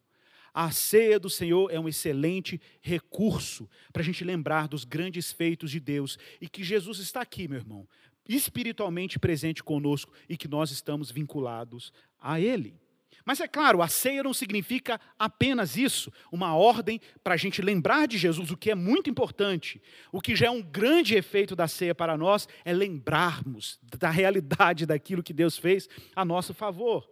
[SPEAKER 1] A ceia do Senhor é um excelente recurso para a gente lembrar dos grandes feitos de Deus e que Jesus está aqui, meu irmão, espiritualmente presente conosco e que nós estamos vinculados a Ele. Mas é claro, a ceia não significa apenas isso, uma ordem para a gente lembrar de Jesus, o que é muito importante. O que já é um grande efeito da ceia para nós é lembrarmos da realidade daquilo que Deus fez a nosso favor.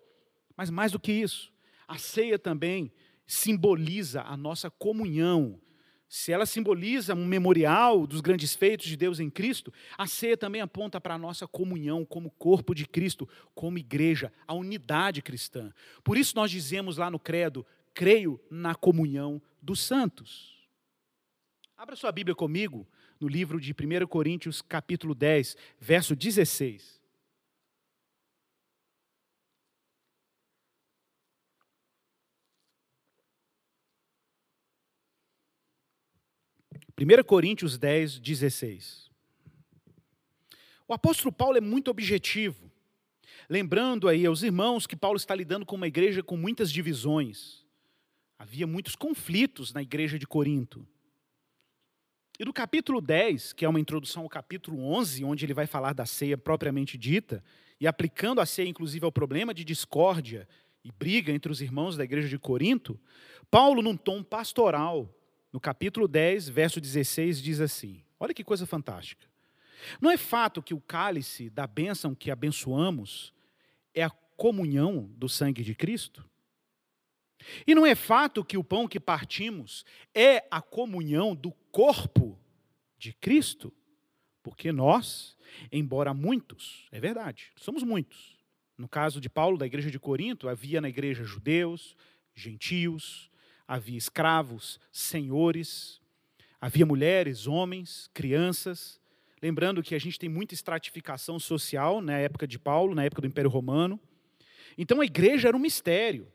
[SPEAKER 1] Mas mais do que isso, a ceia também simboliza a nossa comunhão se ela simboliza um memorial dos grandes feitos de Deus em Cristo, a ceia também aponta para a nossa comunhão como corpo de Cristo, como igreja, a unidade cristã. Por isso nós dizemos lá no credo, creio na comunhão dos santos. Abra sua Bíblia comigo no livro de 1 Coríntios, capítulo 10, verso 16. 1 Coríntios 10, 16. O apóstolo Paulo é muito objetivo, lembrando aí aos irmãos que Paulo está lidando com uma igreja com muitas divisões. Havia muitos conflitos na igreja de Corinto. E no capítulo 10, que é uma introdução ao capítulo 11, onde ele vai falar da ceia propriamente dita, e aplicando a ceia inclusive ao problema de discórdia e briga entre os irmãos da igreja de Corinto, Paulo, num tom pastoral, no capítulo 10, verso 16, diz assim: olha que coisa fantástica. Não é fato que o cálice da bênção que abençoamos é a comunhão do sangue de Cristo? E não é fato que o pão que partimos é a comunhão do corpo de Cristo? Porque nós, embora muitos, é verdade, somos muitos. No caso de Paulo, da igreja de Corinto, havia na igreja judeus, gentios, havia escravos, senhores, havia mulheres, homens, crianças. Lembrando que a gente tem muita estratificação social na época de Paulo, na época do Império Romano. Então a igreja era um mistério.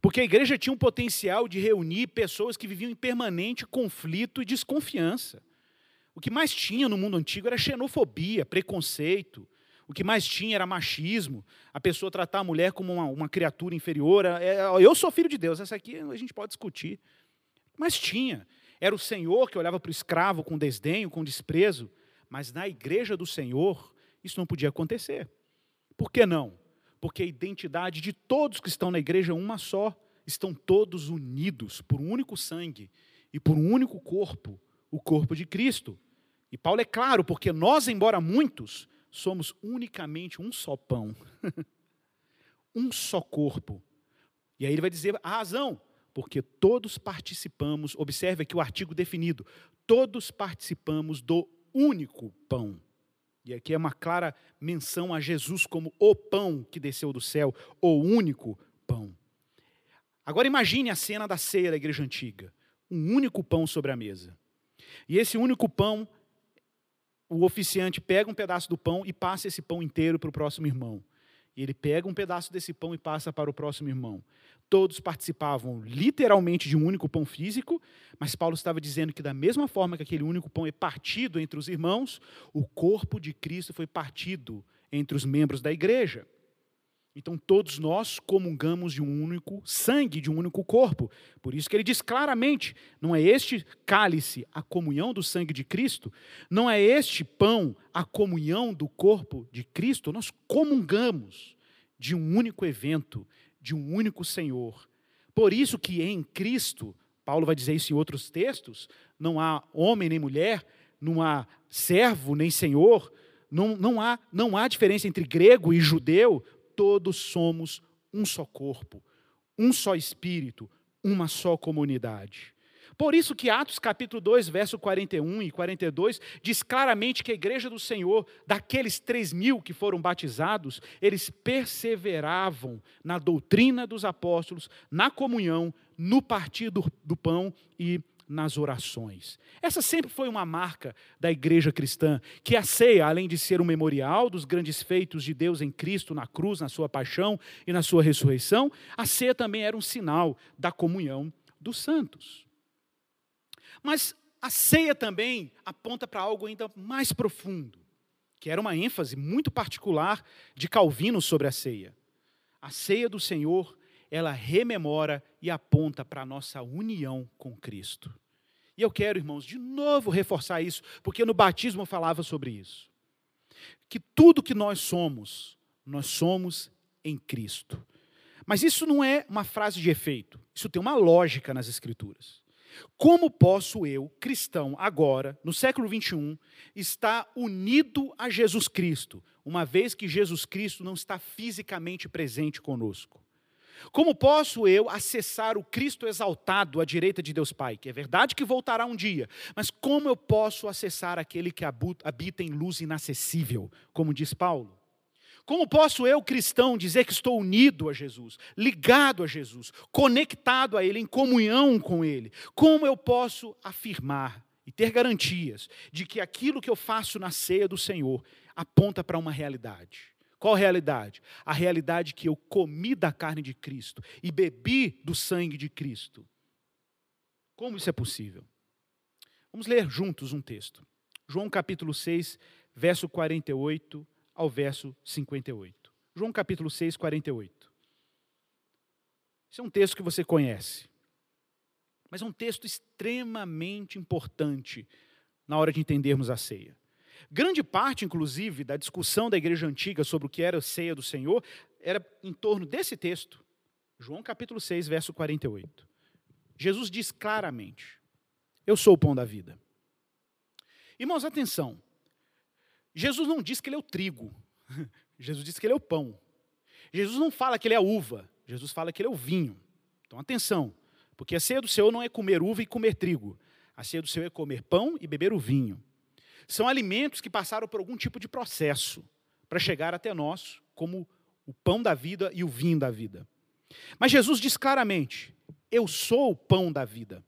[SPEAKER 1] Porque a igreja tinha um potencial de reunir pessoas que viviam em permanente conflito e desconfiança. O que mais tinha no mundo antigo era xenofobia, preconceito, o que mais tinha era machismo, a pessoa tratar a mulher como uma, uma criatura inferior. É, eu sou filho de Deus, essa aqui a gente pode discutir. Mas tinha. Era o Senhor que olhava para o escravo com desdenho, com desprezo. Mas na igreja do Senhor, isso não podia acontecer. Por que não? Porque a identidade de todos que estão na igreja é uma só. Estão todos unidos por um único sangue e por um único corpo, o corpo de Cristo. E Paulo é claro, porque nós, embora muitos, somos unicamente um só pão, *laughs* um só corpo. E aí ele vai dizer a razão, porque todos participamos, observe aqui o artigo definido, todos participamos do único pão. E aqui é uma clara menção a Jesus como o pão que desceu do céu, o único pão. Agora imagine a cena da ceia da igreja antiga. Um único pão sobre a mesa. E esse único pão, o oficiante pega um pedaço do pão e passa esse pão inteiro para o próximo irmão. E ele pega um pedaço desse pão e passa para o próximo irmão. Todos participavam literalmente de um único pão físico, mas Paulo estava dizendo que, da mesma forma que aquele único pão é partido entre os irmãos, o corpo de Cristo foi partido entre os membros da igreja. Então todos nós comungamos de um único sangue, de um único corpo. Por isso que ele diz claramente: não é este cálice a comunhão do sangue de Cristo, não é este pão a comunhão do corpo de Cristo. Nós comungamos de um único evento, de um único Senhor. Por isso que em Cristo, Paulo vai dizer isso em outros textos, não há homem nem mulher, não há servo nem senhor, não, não, há, não há diferença entre grego e judeu, todos somos um só corpo, um só espírito, uma só comunidade. Por isso que Atos capítulo 2, verso 41 e 42, diz claramente que a igreja do Senhor, daqueles três mil que foram batizados, eles perseveravam na doutrina dos apóstolos, na comunhão, no partir do, do pão e nas orações. Essa sempre foi uma marca da igreja cristã, que a ceia, além de ser um memorial dos grandes feitos de Deus em Cristo na cruz, na sua paixão e na sua ressurreição, a ceia também era um sinal da comunhão dos santos. Mas a ceia também aponta para algo ainda mais profundo, que era uma ênfase muito particular de Calvino sobre a ceia. A ceia do Senhor ela rememora e aponta para a nossa união com Cristo. E eu quero, irmãos, de novo reforçar isso, porque no batismo eu falava sobre isso. Que tudo que nós somos, nós somos em Cristo. Mas isso não é uma frase de efeito, isso tem uma lógica nas Escrituras. Como posso eu, cristão, agora, no século 21, estar unido a Jesus Cristo, uma vez que Jesus Cristo não está fisicamente presente conosco? Como posso eu acessar o Cristo exaltado à direita de Deus Pai? Que é verdade que voltará um dia, mas como eu posso acessar aquele que habita em luz inacessível, como diz Paulo? Como posso eu, cristão, dizer que estou unido a Jesus, ligado a Jesus, conectado a Ele, em comunhão com Ele? Como eu posso afirmar e ter garantias de que aquilo que eu faço na ceia do Senhor aponta para uma realidade? Qual realidade? A realidade que eu comi da carne de Cristo e bebi do sangue de Cristo. Como isso é possível? Vamos ler juntos um texto. João capítulo 6, verso 48 ao verso 58. João capítulo 6, 48. Esse é um texto que você conhece. Mas é um texto extremamente importante na hora de entendermos a ceia. Grande parte, inclusive, da discussão da igreja antiga sobre o que era a ceia do Senhor era em torno desse texto, João capítulo 6, verso 48. Jesus diz claramente: Eu sou o pão da vida. Irmãos, atenção. Jesus não diz que ele é o trigo. *laughs* Jesus diz que ele é o pão. Jesus não fala que ele é a uva. Jesus fala que ele é o vinho. Então, atenção. Porque a ceia do Senhor não é comer uva e comer trigo. A ceia do Senhor é comer pão e beber o vinho. São alimentos que passaram por algum tipo de processo para chegar até nós, como o pão da vida e o vinho da vida. Mas Jesus diz claramente: Eu sou o pão da vida.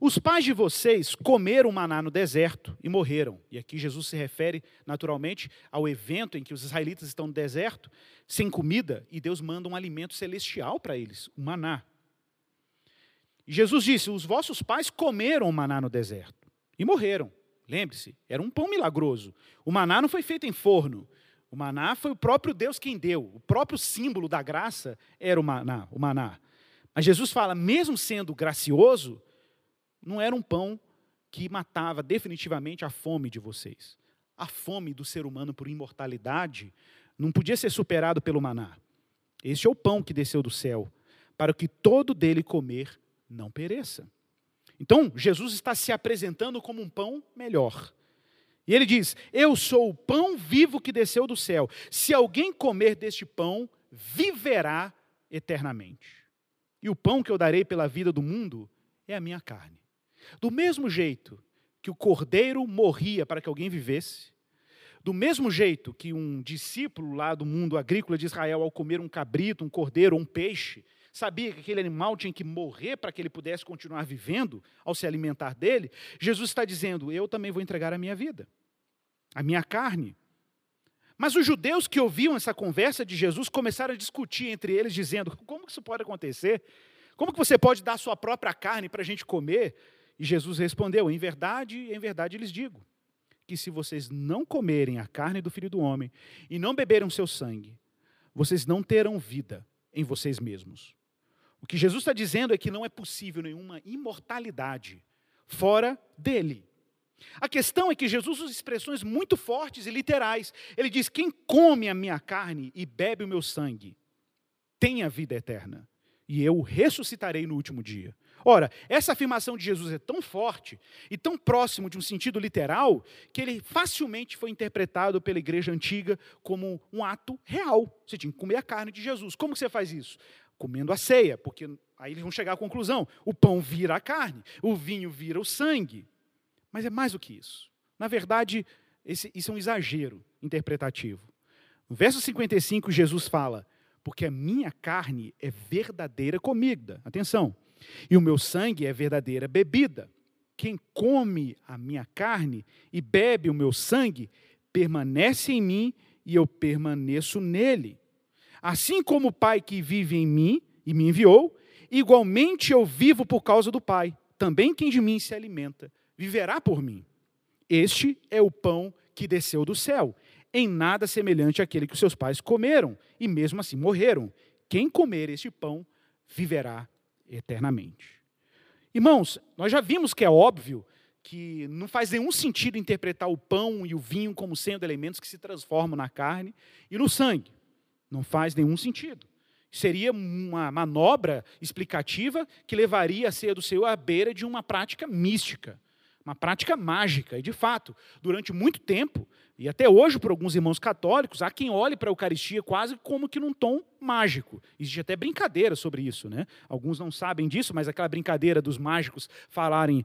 [SPEAKER 1] Os pais de vocês comeram maná no deserto e morreram. E aqui Jesus se refere, naturalmente, ao evento em que os israelitas estão no deserto, sem comida, e Deus manda um alimento celestial para eles, o maná. E Jesus disse: Os vossos pais comeram maná no deserto e morreram. Lembre-se, era um pão milagroso. O maná não foi feito em forno. O maná foi o próprio Deus quem deu. O próprio símbolo da graça era o maná. O maná. Mas Jesus fala, mesmo sendo gracioso, não era um pão que matava definitivamente a fome de vocês. A fome do ser humano por imortalidade não podia ser superado pelo maná. Este é o pão que desceu do céu, para que todo dele comer não pereça. Então, Jesus está se apresentando como um pão melhor. E ele diz: Eu sou o pão vivo que desceu do céu. Se alguém comer deste pão, viverá eternamente. E o pão que eu darei pela vida do mundo é a minha carne. Do mesmo jeito que o cordeiro morria para que alguém vivesse, do mesmo jeito que um discípulo lá do mundo agrícola de Israel, ao comer um cabrito, um cordeiro um peixe, sabia que aquele animal tinha que morrer para que ele pudesse continuar vivendo ao se alimentar dele, Jesus está dizendo: Eu também vou entregar a minha vida, a minha carne. Mas os judeus que ouviam essa conversa de Jesus começaram a discutir entre eles, dizendo: *laughs* Como que isso pode acontecer? Como que você pode dar sua própria carne para a gente comer? E Jesus respondeu: Em verdade, em verdade lhes digo, que se vocês não comerem a carne do filho do homem e não beberem seu sangue, vocês não terão vida em vocês mesmos. O que Jesus está dizendo é que não é possível nenhuma imortalidade fora dele. A questão é que Jesus usa expressões muito fortes e literais. Ele diz: Quem come a minha carne e bebe o meu sangue tem a vida eterna, e eu ressuscitarei no último dia. Ora, essa afirmação de Jesus é tão forte e tão próximo de um sentido literal que ele facilmente foi interpretado pela igreja antiga como um ato real. Você tinha que comer a carne de Jesus. Como você faz isso? Comendo a ceia, porque aí eles vão chegar à conclusão: o pão vira a carne, o vinho vira o sangue. Mas é mais do que isso. Na verdade, esse, isso é um exagero interpretativo. No verso 55, Jesus fala: Porque a minha carne é verdadeira comida. Atenção. E o meu sangue é verdadeira bebida. Quem come a minha carne e bebe o meu sangue, permanece em mim e eu permaneço nele. Assim como o Pai que vive em mim e me enviou, igualmente eu vivo por causa do Pai. Também quem de mim se alimenta viverá por mim. Este é o pão que desceu do céu, em nada semelhante àquele que os seus pais comeram e mesmo assim morreram. Quem comer este pão viverá eternamente. Irmãos, nós já vimos que é óbvio que não faz nenhum sentido interpretar o pão e o vinho como sendo elementos que se transformam na carne e no sangue. Não faz nenhum sentido. Seria uma manobra explicativa que levaria a ser do Senhor à beira de uma prática mística, uma prática mágica. E, de fato, durante muito tempo, e até hoje por alguns irmãos católicos, há quem olhe para a Eucaristia quase como que num tom mágico. Existe até brincadeira sobre isso. Né? Alguns não sabem disso, mas aquela brincadeira dos mágicos falarem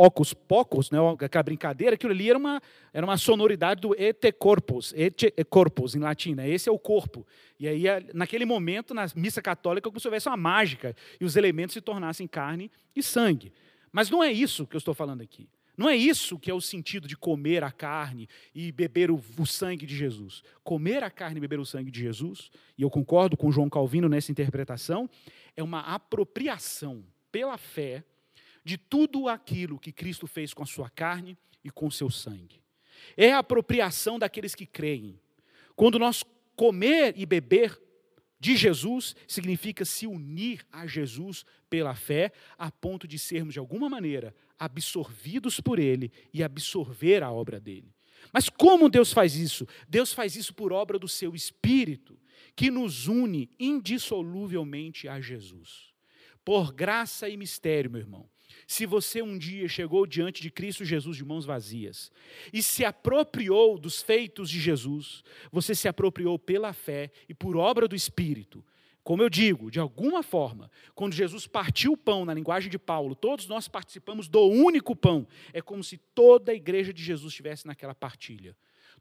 [SPEAKER 1] ocus pocos, né, aquela brincadeira, aquilo ali era uma, era uma sonoridade do ete corpus, ete corpus em latim, né, esse é o corpo. E aí, naquele momento, na missa católica, como se houvesse uma mágica e os elementos se tornassem carne e sangue. Mas não é isso que eu estou falando aqui. Não é isso que é o sentido de comer a carne e beber o, o, sangue de Jesus. Comer a carne e beber o sangue de Jesus, e eu concordo com João Calvino nessa interpretação, é uma apropriação pela fé de tudo aquilo que Cristo fez com a sua carne e com o seu sangue. É a apropriação daqueles que creem. Quando nós comer e beber de Jesus, significa se unir a Jesus pela fé, a ponto de sermos, de alguma maneira, absorvidos por Ele e absorver a obra dele. Mas como Deus faz isso? Deus faz isso por obra do seu Espírito, que nos une indissoluvelmente a Jesus. Por graça e mistério, meu irmão. Se você um dia chegou diante de Cristo Jesus de mãos vazias e se apropriou dos feitos de Jesus, você se apropriou pela fé e por obra do Espírito. Como eu digo, de alguma forma, quando Jesus partiu o pão, na linguagem de Paulo, todos nós participamos do único pão. É como se toda a igreja de Jesus estivesse naquela partilha.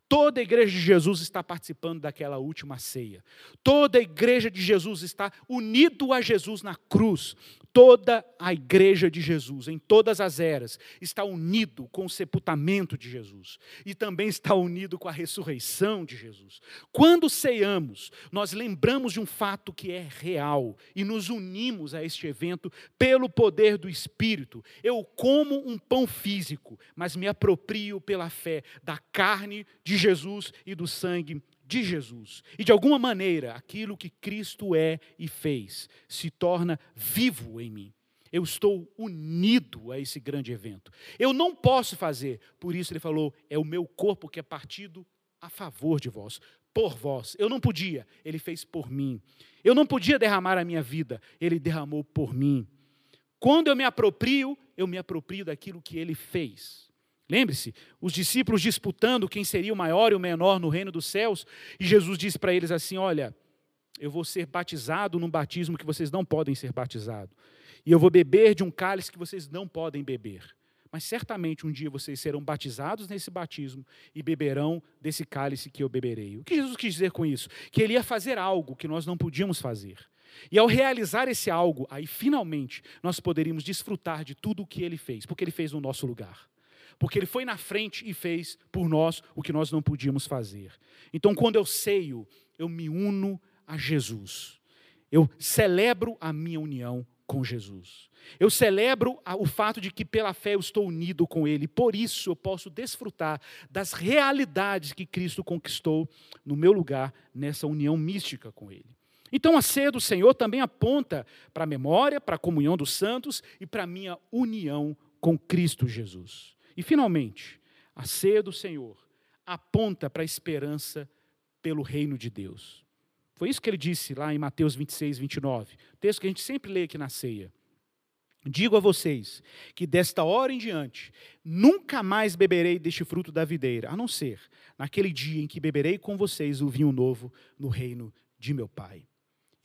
[SPEAKER 1] Toda a igreja de Jesus está participando daquela última ceia. Toda a igreja de Jesus está unido a Jesus na cruz. Toda a igreja de Jesus, em todas as eras, está unido com o sepultamento de Jesus e também está unido com a ressurreição de Jesus. Quando ceiamos, nós lembramos de um fato que é real e nos unimos a este evento pelo poder do Espírito. Eu como um pão físico, mas me aproprio pela fé da carne de Jesus e do sangue de Jesus. E de alguma maneira, aquilo que Cristo é e fez se torna vivo em mim. Eu estou unido a esse grande evento. Eu não posso fazer, por isso ele falou: é o meu corpo que é partido a favor de vós, por vós. Eu não podia, ele fez por mim. Eu não podia derramar a minha vida, ele derramou por mim. Quando eu me aproprio, eu me aproprio daquilo que ele fez. Lembre-se, os discípulos disputando quem seria o maior e o menor no reino dos céus, e Jesus disse para eles assim: Olha, eu vou ser batizado num batismo que vocês não podem ser batizados, e eu vou beber de um cálice que vocês não podem beber. Mas certamente um dia vocês serão batizados nesse batismo e beberão desse cálice que eu beberei. O que Jesus quis dizer com isso? Que ele ia fazer algo que nós não podíamos fazer. E ao realizar esse algo, aí finalmente nós poderíamos desfrutar de tudo o que ele fez, porque ele fez no nosso lugar. Porque ele foi na frente e fez por nós o que nós não podíamos fazer. Então, quando eu ceio, eu me uno a Jesus. Eu celebro a minha união com Jesus. Eu celebro o fato de que pela fé eu estou unido com Ele, por isso eu posso desfrutar das realidades que Cristo conquistou no meu lugar, nessa união mística com Ele. Então a ceia do Senhor também aponta para a memória, para a comunhão dos santos e para a minha união com Cristo Jesus. E finalmente, a ceia do Senhor aponta para a esperança pelo reino de Deus. Foi isso que ele disse lá em Mateus 26, 29, texto que a gente sempre lê aqui na ceia. Digo a vocês que desta hora em diante nunca mais beberei deste fruto da videira, a não ser naquele dia em que beberei com vocês o vinho novo no reino de meu Pai.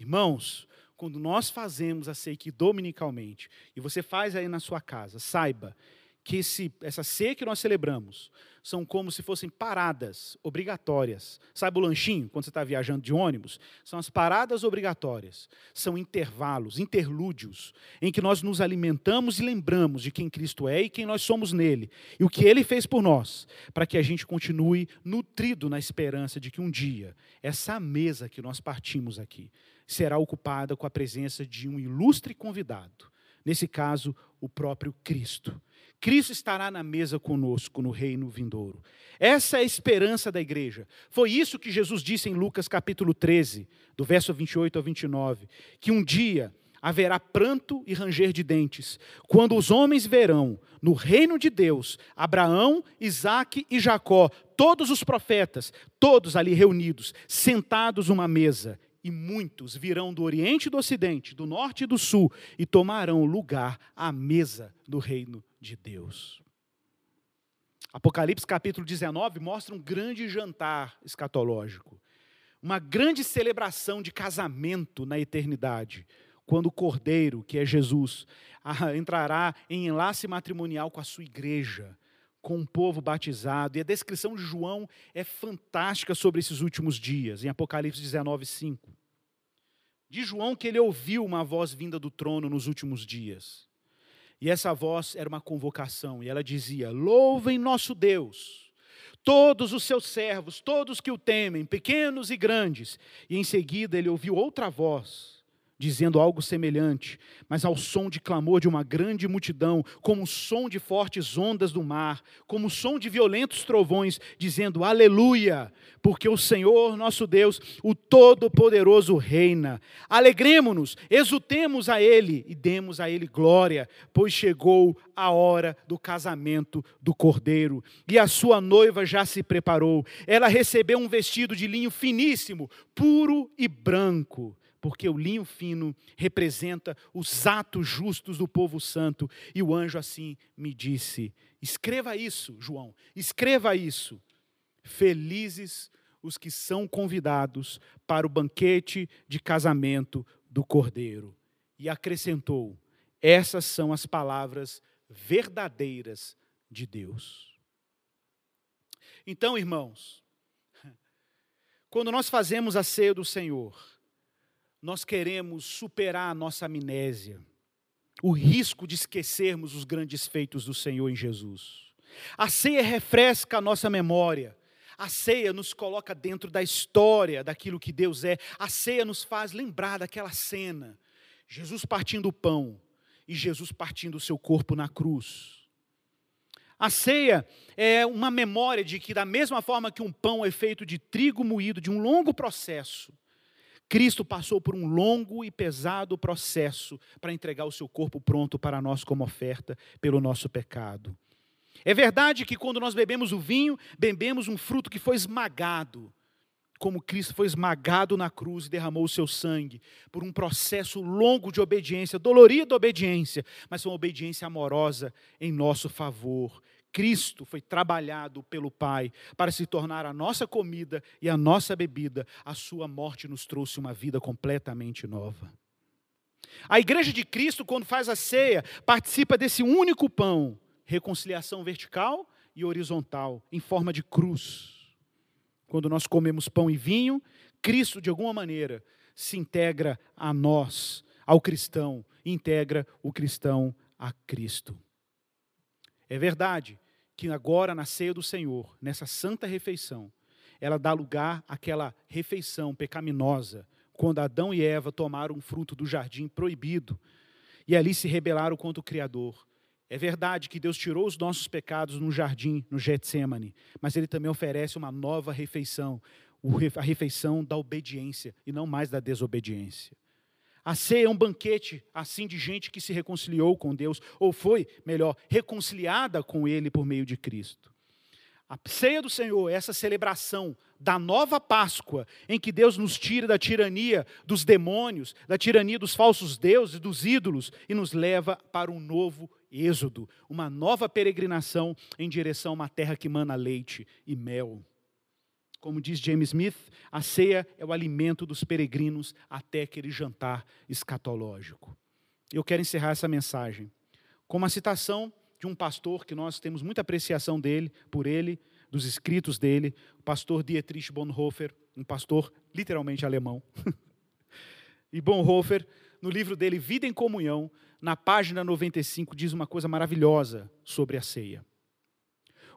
[SPEAKER 1] Irmãos, quando nós fazemos a ceia dominicalmente, e você faz aí na sua casa, saiba que esse, essa ceia que nós celebramos são como se fossem paradas obrigatórias. Sabe o lanchinho, quando você está viajando de ônibus? São as paradas obrigatórias. São intervalos, interlúdios, em que nós nos alimentamos e lembramos de quem Cristo é e quem nós somos nele. E o que ele fez por nós, para que a gente continue nutrido na esperança de que um dia, essa mesa que nós partimos aqui, será ocupada com a presença de um ilustre convidado. Nesse caso, o próprio Cristo Cristo estará na mesa conosco no reino vindouro. Essa é a esperança da igreja. Foi isso que Jesus disse em Lucas capítulo 13, do verso 28 ao 29, que um dia haverá pranto e ranger de dentes, quando os homens verão no reino de Deus Abraão, Isaque e Jacó, todos os profetas, todos ali reunidos, sentados numa mesa, e muitos virão do Oriente e do Ocidente, do Norte e do Sul, e tomarão lugar à mesa do reino de Deus. Apocalipse capítulo 19 mostra um grande jantar escatológico, uma grande celebração de casamento na eternidade, quando o Cordeiro, que é Jesus, *laughs* entrará em enlace matrimonial com a sua igreja, com o povo batizado. E a descrição de João é fantástica sobre esses últimos dias, em Apocalipse 19, 5. De João que ele ouviu uma voz vinda do trono nos últimos dias. E essa voz era uma convocação, e ela dizia: Louvem nosso Deus, todos os seus servos, todos que o temem, pequenos e grandes. E em seguida ele ouviu outra voz dizendo algo semelhante, mas ao som de clamor de uma grande multidão, como o som de fortes ondas do mar, como o som de violentos trovões, dizendo: Aleluia, porque o Senhor nosso Deus, o Todo-Poderoso, reina. Alegremos-nos, exultemos a Ele e demos a Ele glória, pois chegou a hora do casamento do cordeiro e a sua noiva já se preparou. Ela recebeu um vestido de linho finíssimo, puro e branco porque o linho fino representa os atos justos do povo santo. E o anjo assim me disse: escreva isso, João, escreva isso. Felizes os que são convidados para o banquete de casamento do cordeiro. E acrescentou: essas são as palavras verdadeiras de Deus. Então, irmãos, *laughs* quando nós fazemos a ceia do Senhor, nós queremos superar a nossa amnésia, o risco de esquecermos os grandes feitos do Senhor em Jesus. A ceia refresca a nossa memória. A ceia nos coloca dentro da história daquilo que Deus é. A ceia nos faz lembrar daquela cena. Jesus partindo o pão e Jesus partindo o seu corpo na cruz. A ceia é uma memória de que, da mesma forma que um pão é feito de trigo moído, de um longo processo, Cristo passou por um longo e pesado processo para entregar o seu corpo pronto para nós como oferta pelo nosso pecado. É verdade que quando nós bebemos o vinho, bebemos um fruto que foi esmagado, como Cristo foi esmagado na cruz e derramou o seu sangue por um processo longo de obediência, dolorida obediência, mas uma obediência amorosa em nosso favor. Cristo foi trabalhado pelo Pai para se tornar a nossa comida e a nossa bebida. A sua morte nos trouxe uma vida completamente nova. A igreja de Cristo, quando faz a ceia, participa desse único pão, reconciliação vertical e horizontal, em forma de cruz. Quando nós comemos pão e vinho, Cristo, de alguma maneira, se integra a nós, ao cristão, integra o cristão a Cristo. É verdade que agora, na ceia do Senhor, nessa santa refeição, ela dá lugar àquela refeição pecaminosa, quando Adão e Eva tomaram o fruto do jardim proibido e ali se rebelaram contra o Criador. É verdade que Deus tirou os nossos pecados no jardim, no Getsemane, mas Ele também oferece uma nova refeição, a refeição da obediência e não mais da desobediência. A ceia é um banquete assim de gente que se reconciliou com Deus, ou foi, melhor, reconciliada com Ele por meio de Cristo. A ceia do Senhor é essa celebração da nova Páscoa, em que Deus nos tira da tirania dos demônios, da tirania dos falsos deuses, dos ídolos, e nos leva para um novo êxodo, uma nova peregrinação em direção a uma terra que mana leite e mel. Como diz James Smith, a ceia é o alimento dos peregrinos até aquele jantar escatológico. Eu quero encerrar essa mensagem com uma citação de um pastor que nós temos muita apreciação dele, por ele, dos escritos dele, o pastor Dietrich Bonhoeffer, um pastor literalmente alemão. *laughs* e Bonhoeffer, no livro dele Vida em Comunhão, na página 95, diz uma coisa maravilhosa sobre a ceia.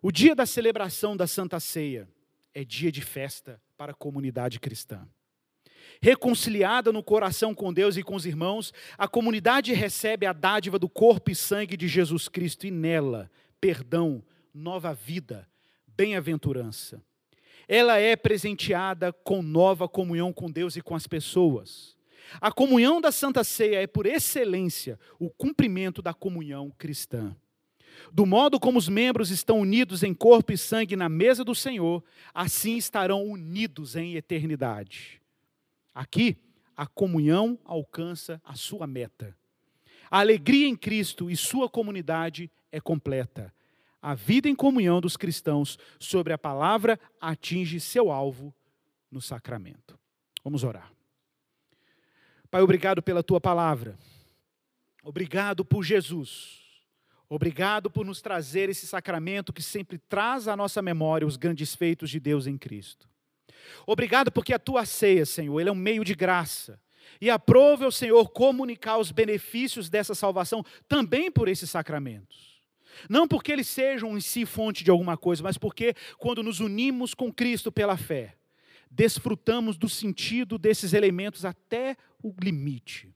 [SPEAKER 1] O dia da celebração da Santa Ceia é dia de festa para a comunidade cristã. Reconciliada no coração com Deus e com os irmãos, a comunidade recebe a dádiva do corpo e sangue de Jesus Cristo e nela, perdão, nova vida, bem-aventurança. Ela é presenteada com nova comunhão com Deus e com as pessoas. A comunhão da Santa Ceia é, por excelência, o cumprimento da comunhão cristã. Do modo como os membros estão unidos em corpo e sangue na mesa do Senhor, assim estarão unidos em eternidade. Aqui, a comunhão alcança a sua meta. A alegria em Cristo e sua comunidade é completa. A vida em comunhão dos cristãos sobre a palavra atinge seu alvo no sacramento. Vamos orar. Pai, obrigado pela tua palavra. Obrigado por Jesus. Obrigado por nos trazer esse sacramento que sempre traz à nossa memória os grandes feitos de Deus em Cristo. Obrigado porque a tua ceia, Senhor, ele é um meio de graça. E aprove ao Senhor comunicar os benefícios dessa salvação também por esses sacramentos. Não porque eles sejam em si fonte de alguma coisa, mas porque quando nos unimos com Cristo pela fé, desfrutamos do sentido desses elementos até o limite.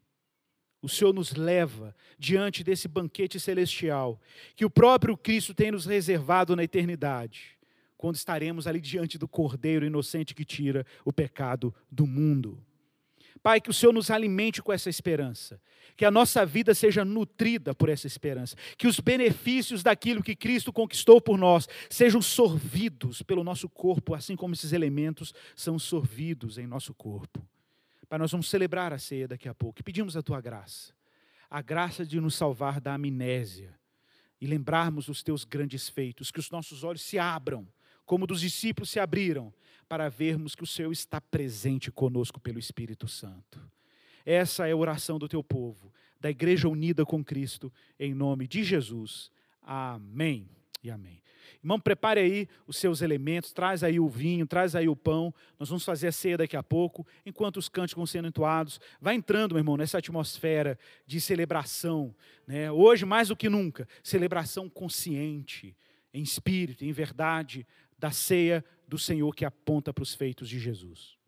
[SPEAKER 1] O Senhor nos leva diante desse banquete celestial que o próprio Cristo tem nos reservado na eternidade quando estaremos ali diante do Cordeiro inocente que tira o pecado do mundo. Pai, que o Senhor nos alimente com essa esperança, que a nossa vida seja nutrida por essa esperança, que os benefícios daquilo que Cristo conquistou por nós sejam sorvidos pelo nosso corpo, assim como esses elementos são sorvidos em nosso corpo. Pai, nós vamos celebrar a ceia daqui a pouco e pedimos a tua graça, a graça de nos salvar da amnésia e lembrarmos os teus grandes feitos, que os nossos olhos se abram como dos discípulos se abriram, para vermos que o Senhor está presente conosco pelo Espírito Santo. Essa é a oração do teu povo, da igreja unida com Cristo, em nome de Jesus. Amém e amém. Irmão, prepare aí os seus elementos, traz aí o vinho, traz aí o pão. Nós vamos fazer a ceia daqui a pouco, enquanto os cânticos vão sendo entoados. Vai entrando, meu irmão, nessa atmosfera de celebração. Né? Hoje, mais do que nunca, celebração consciente, em espírito, em verdade, da ceia do Senhor que aponta para os feitos de Jesus.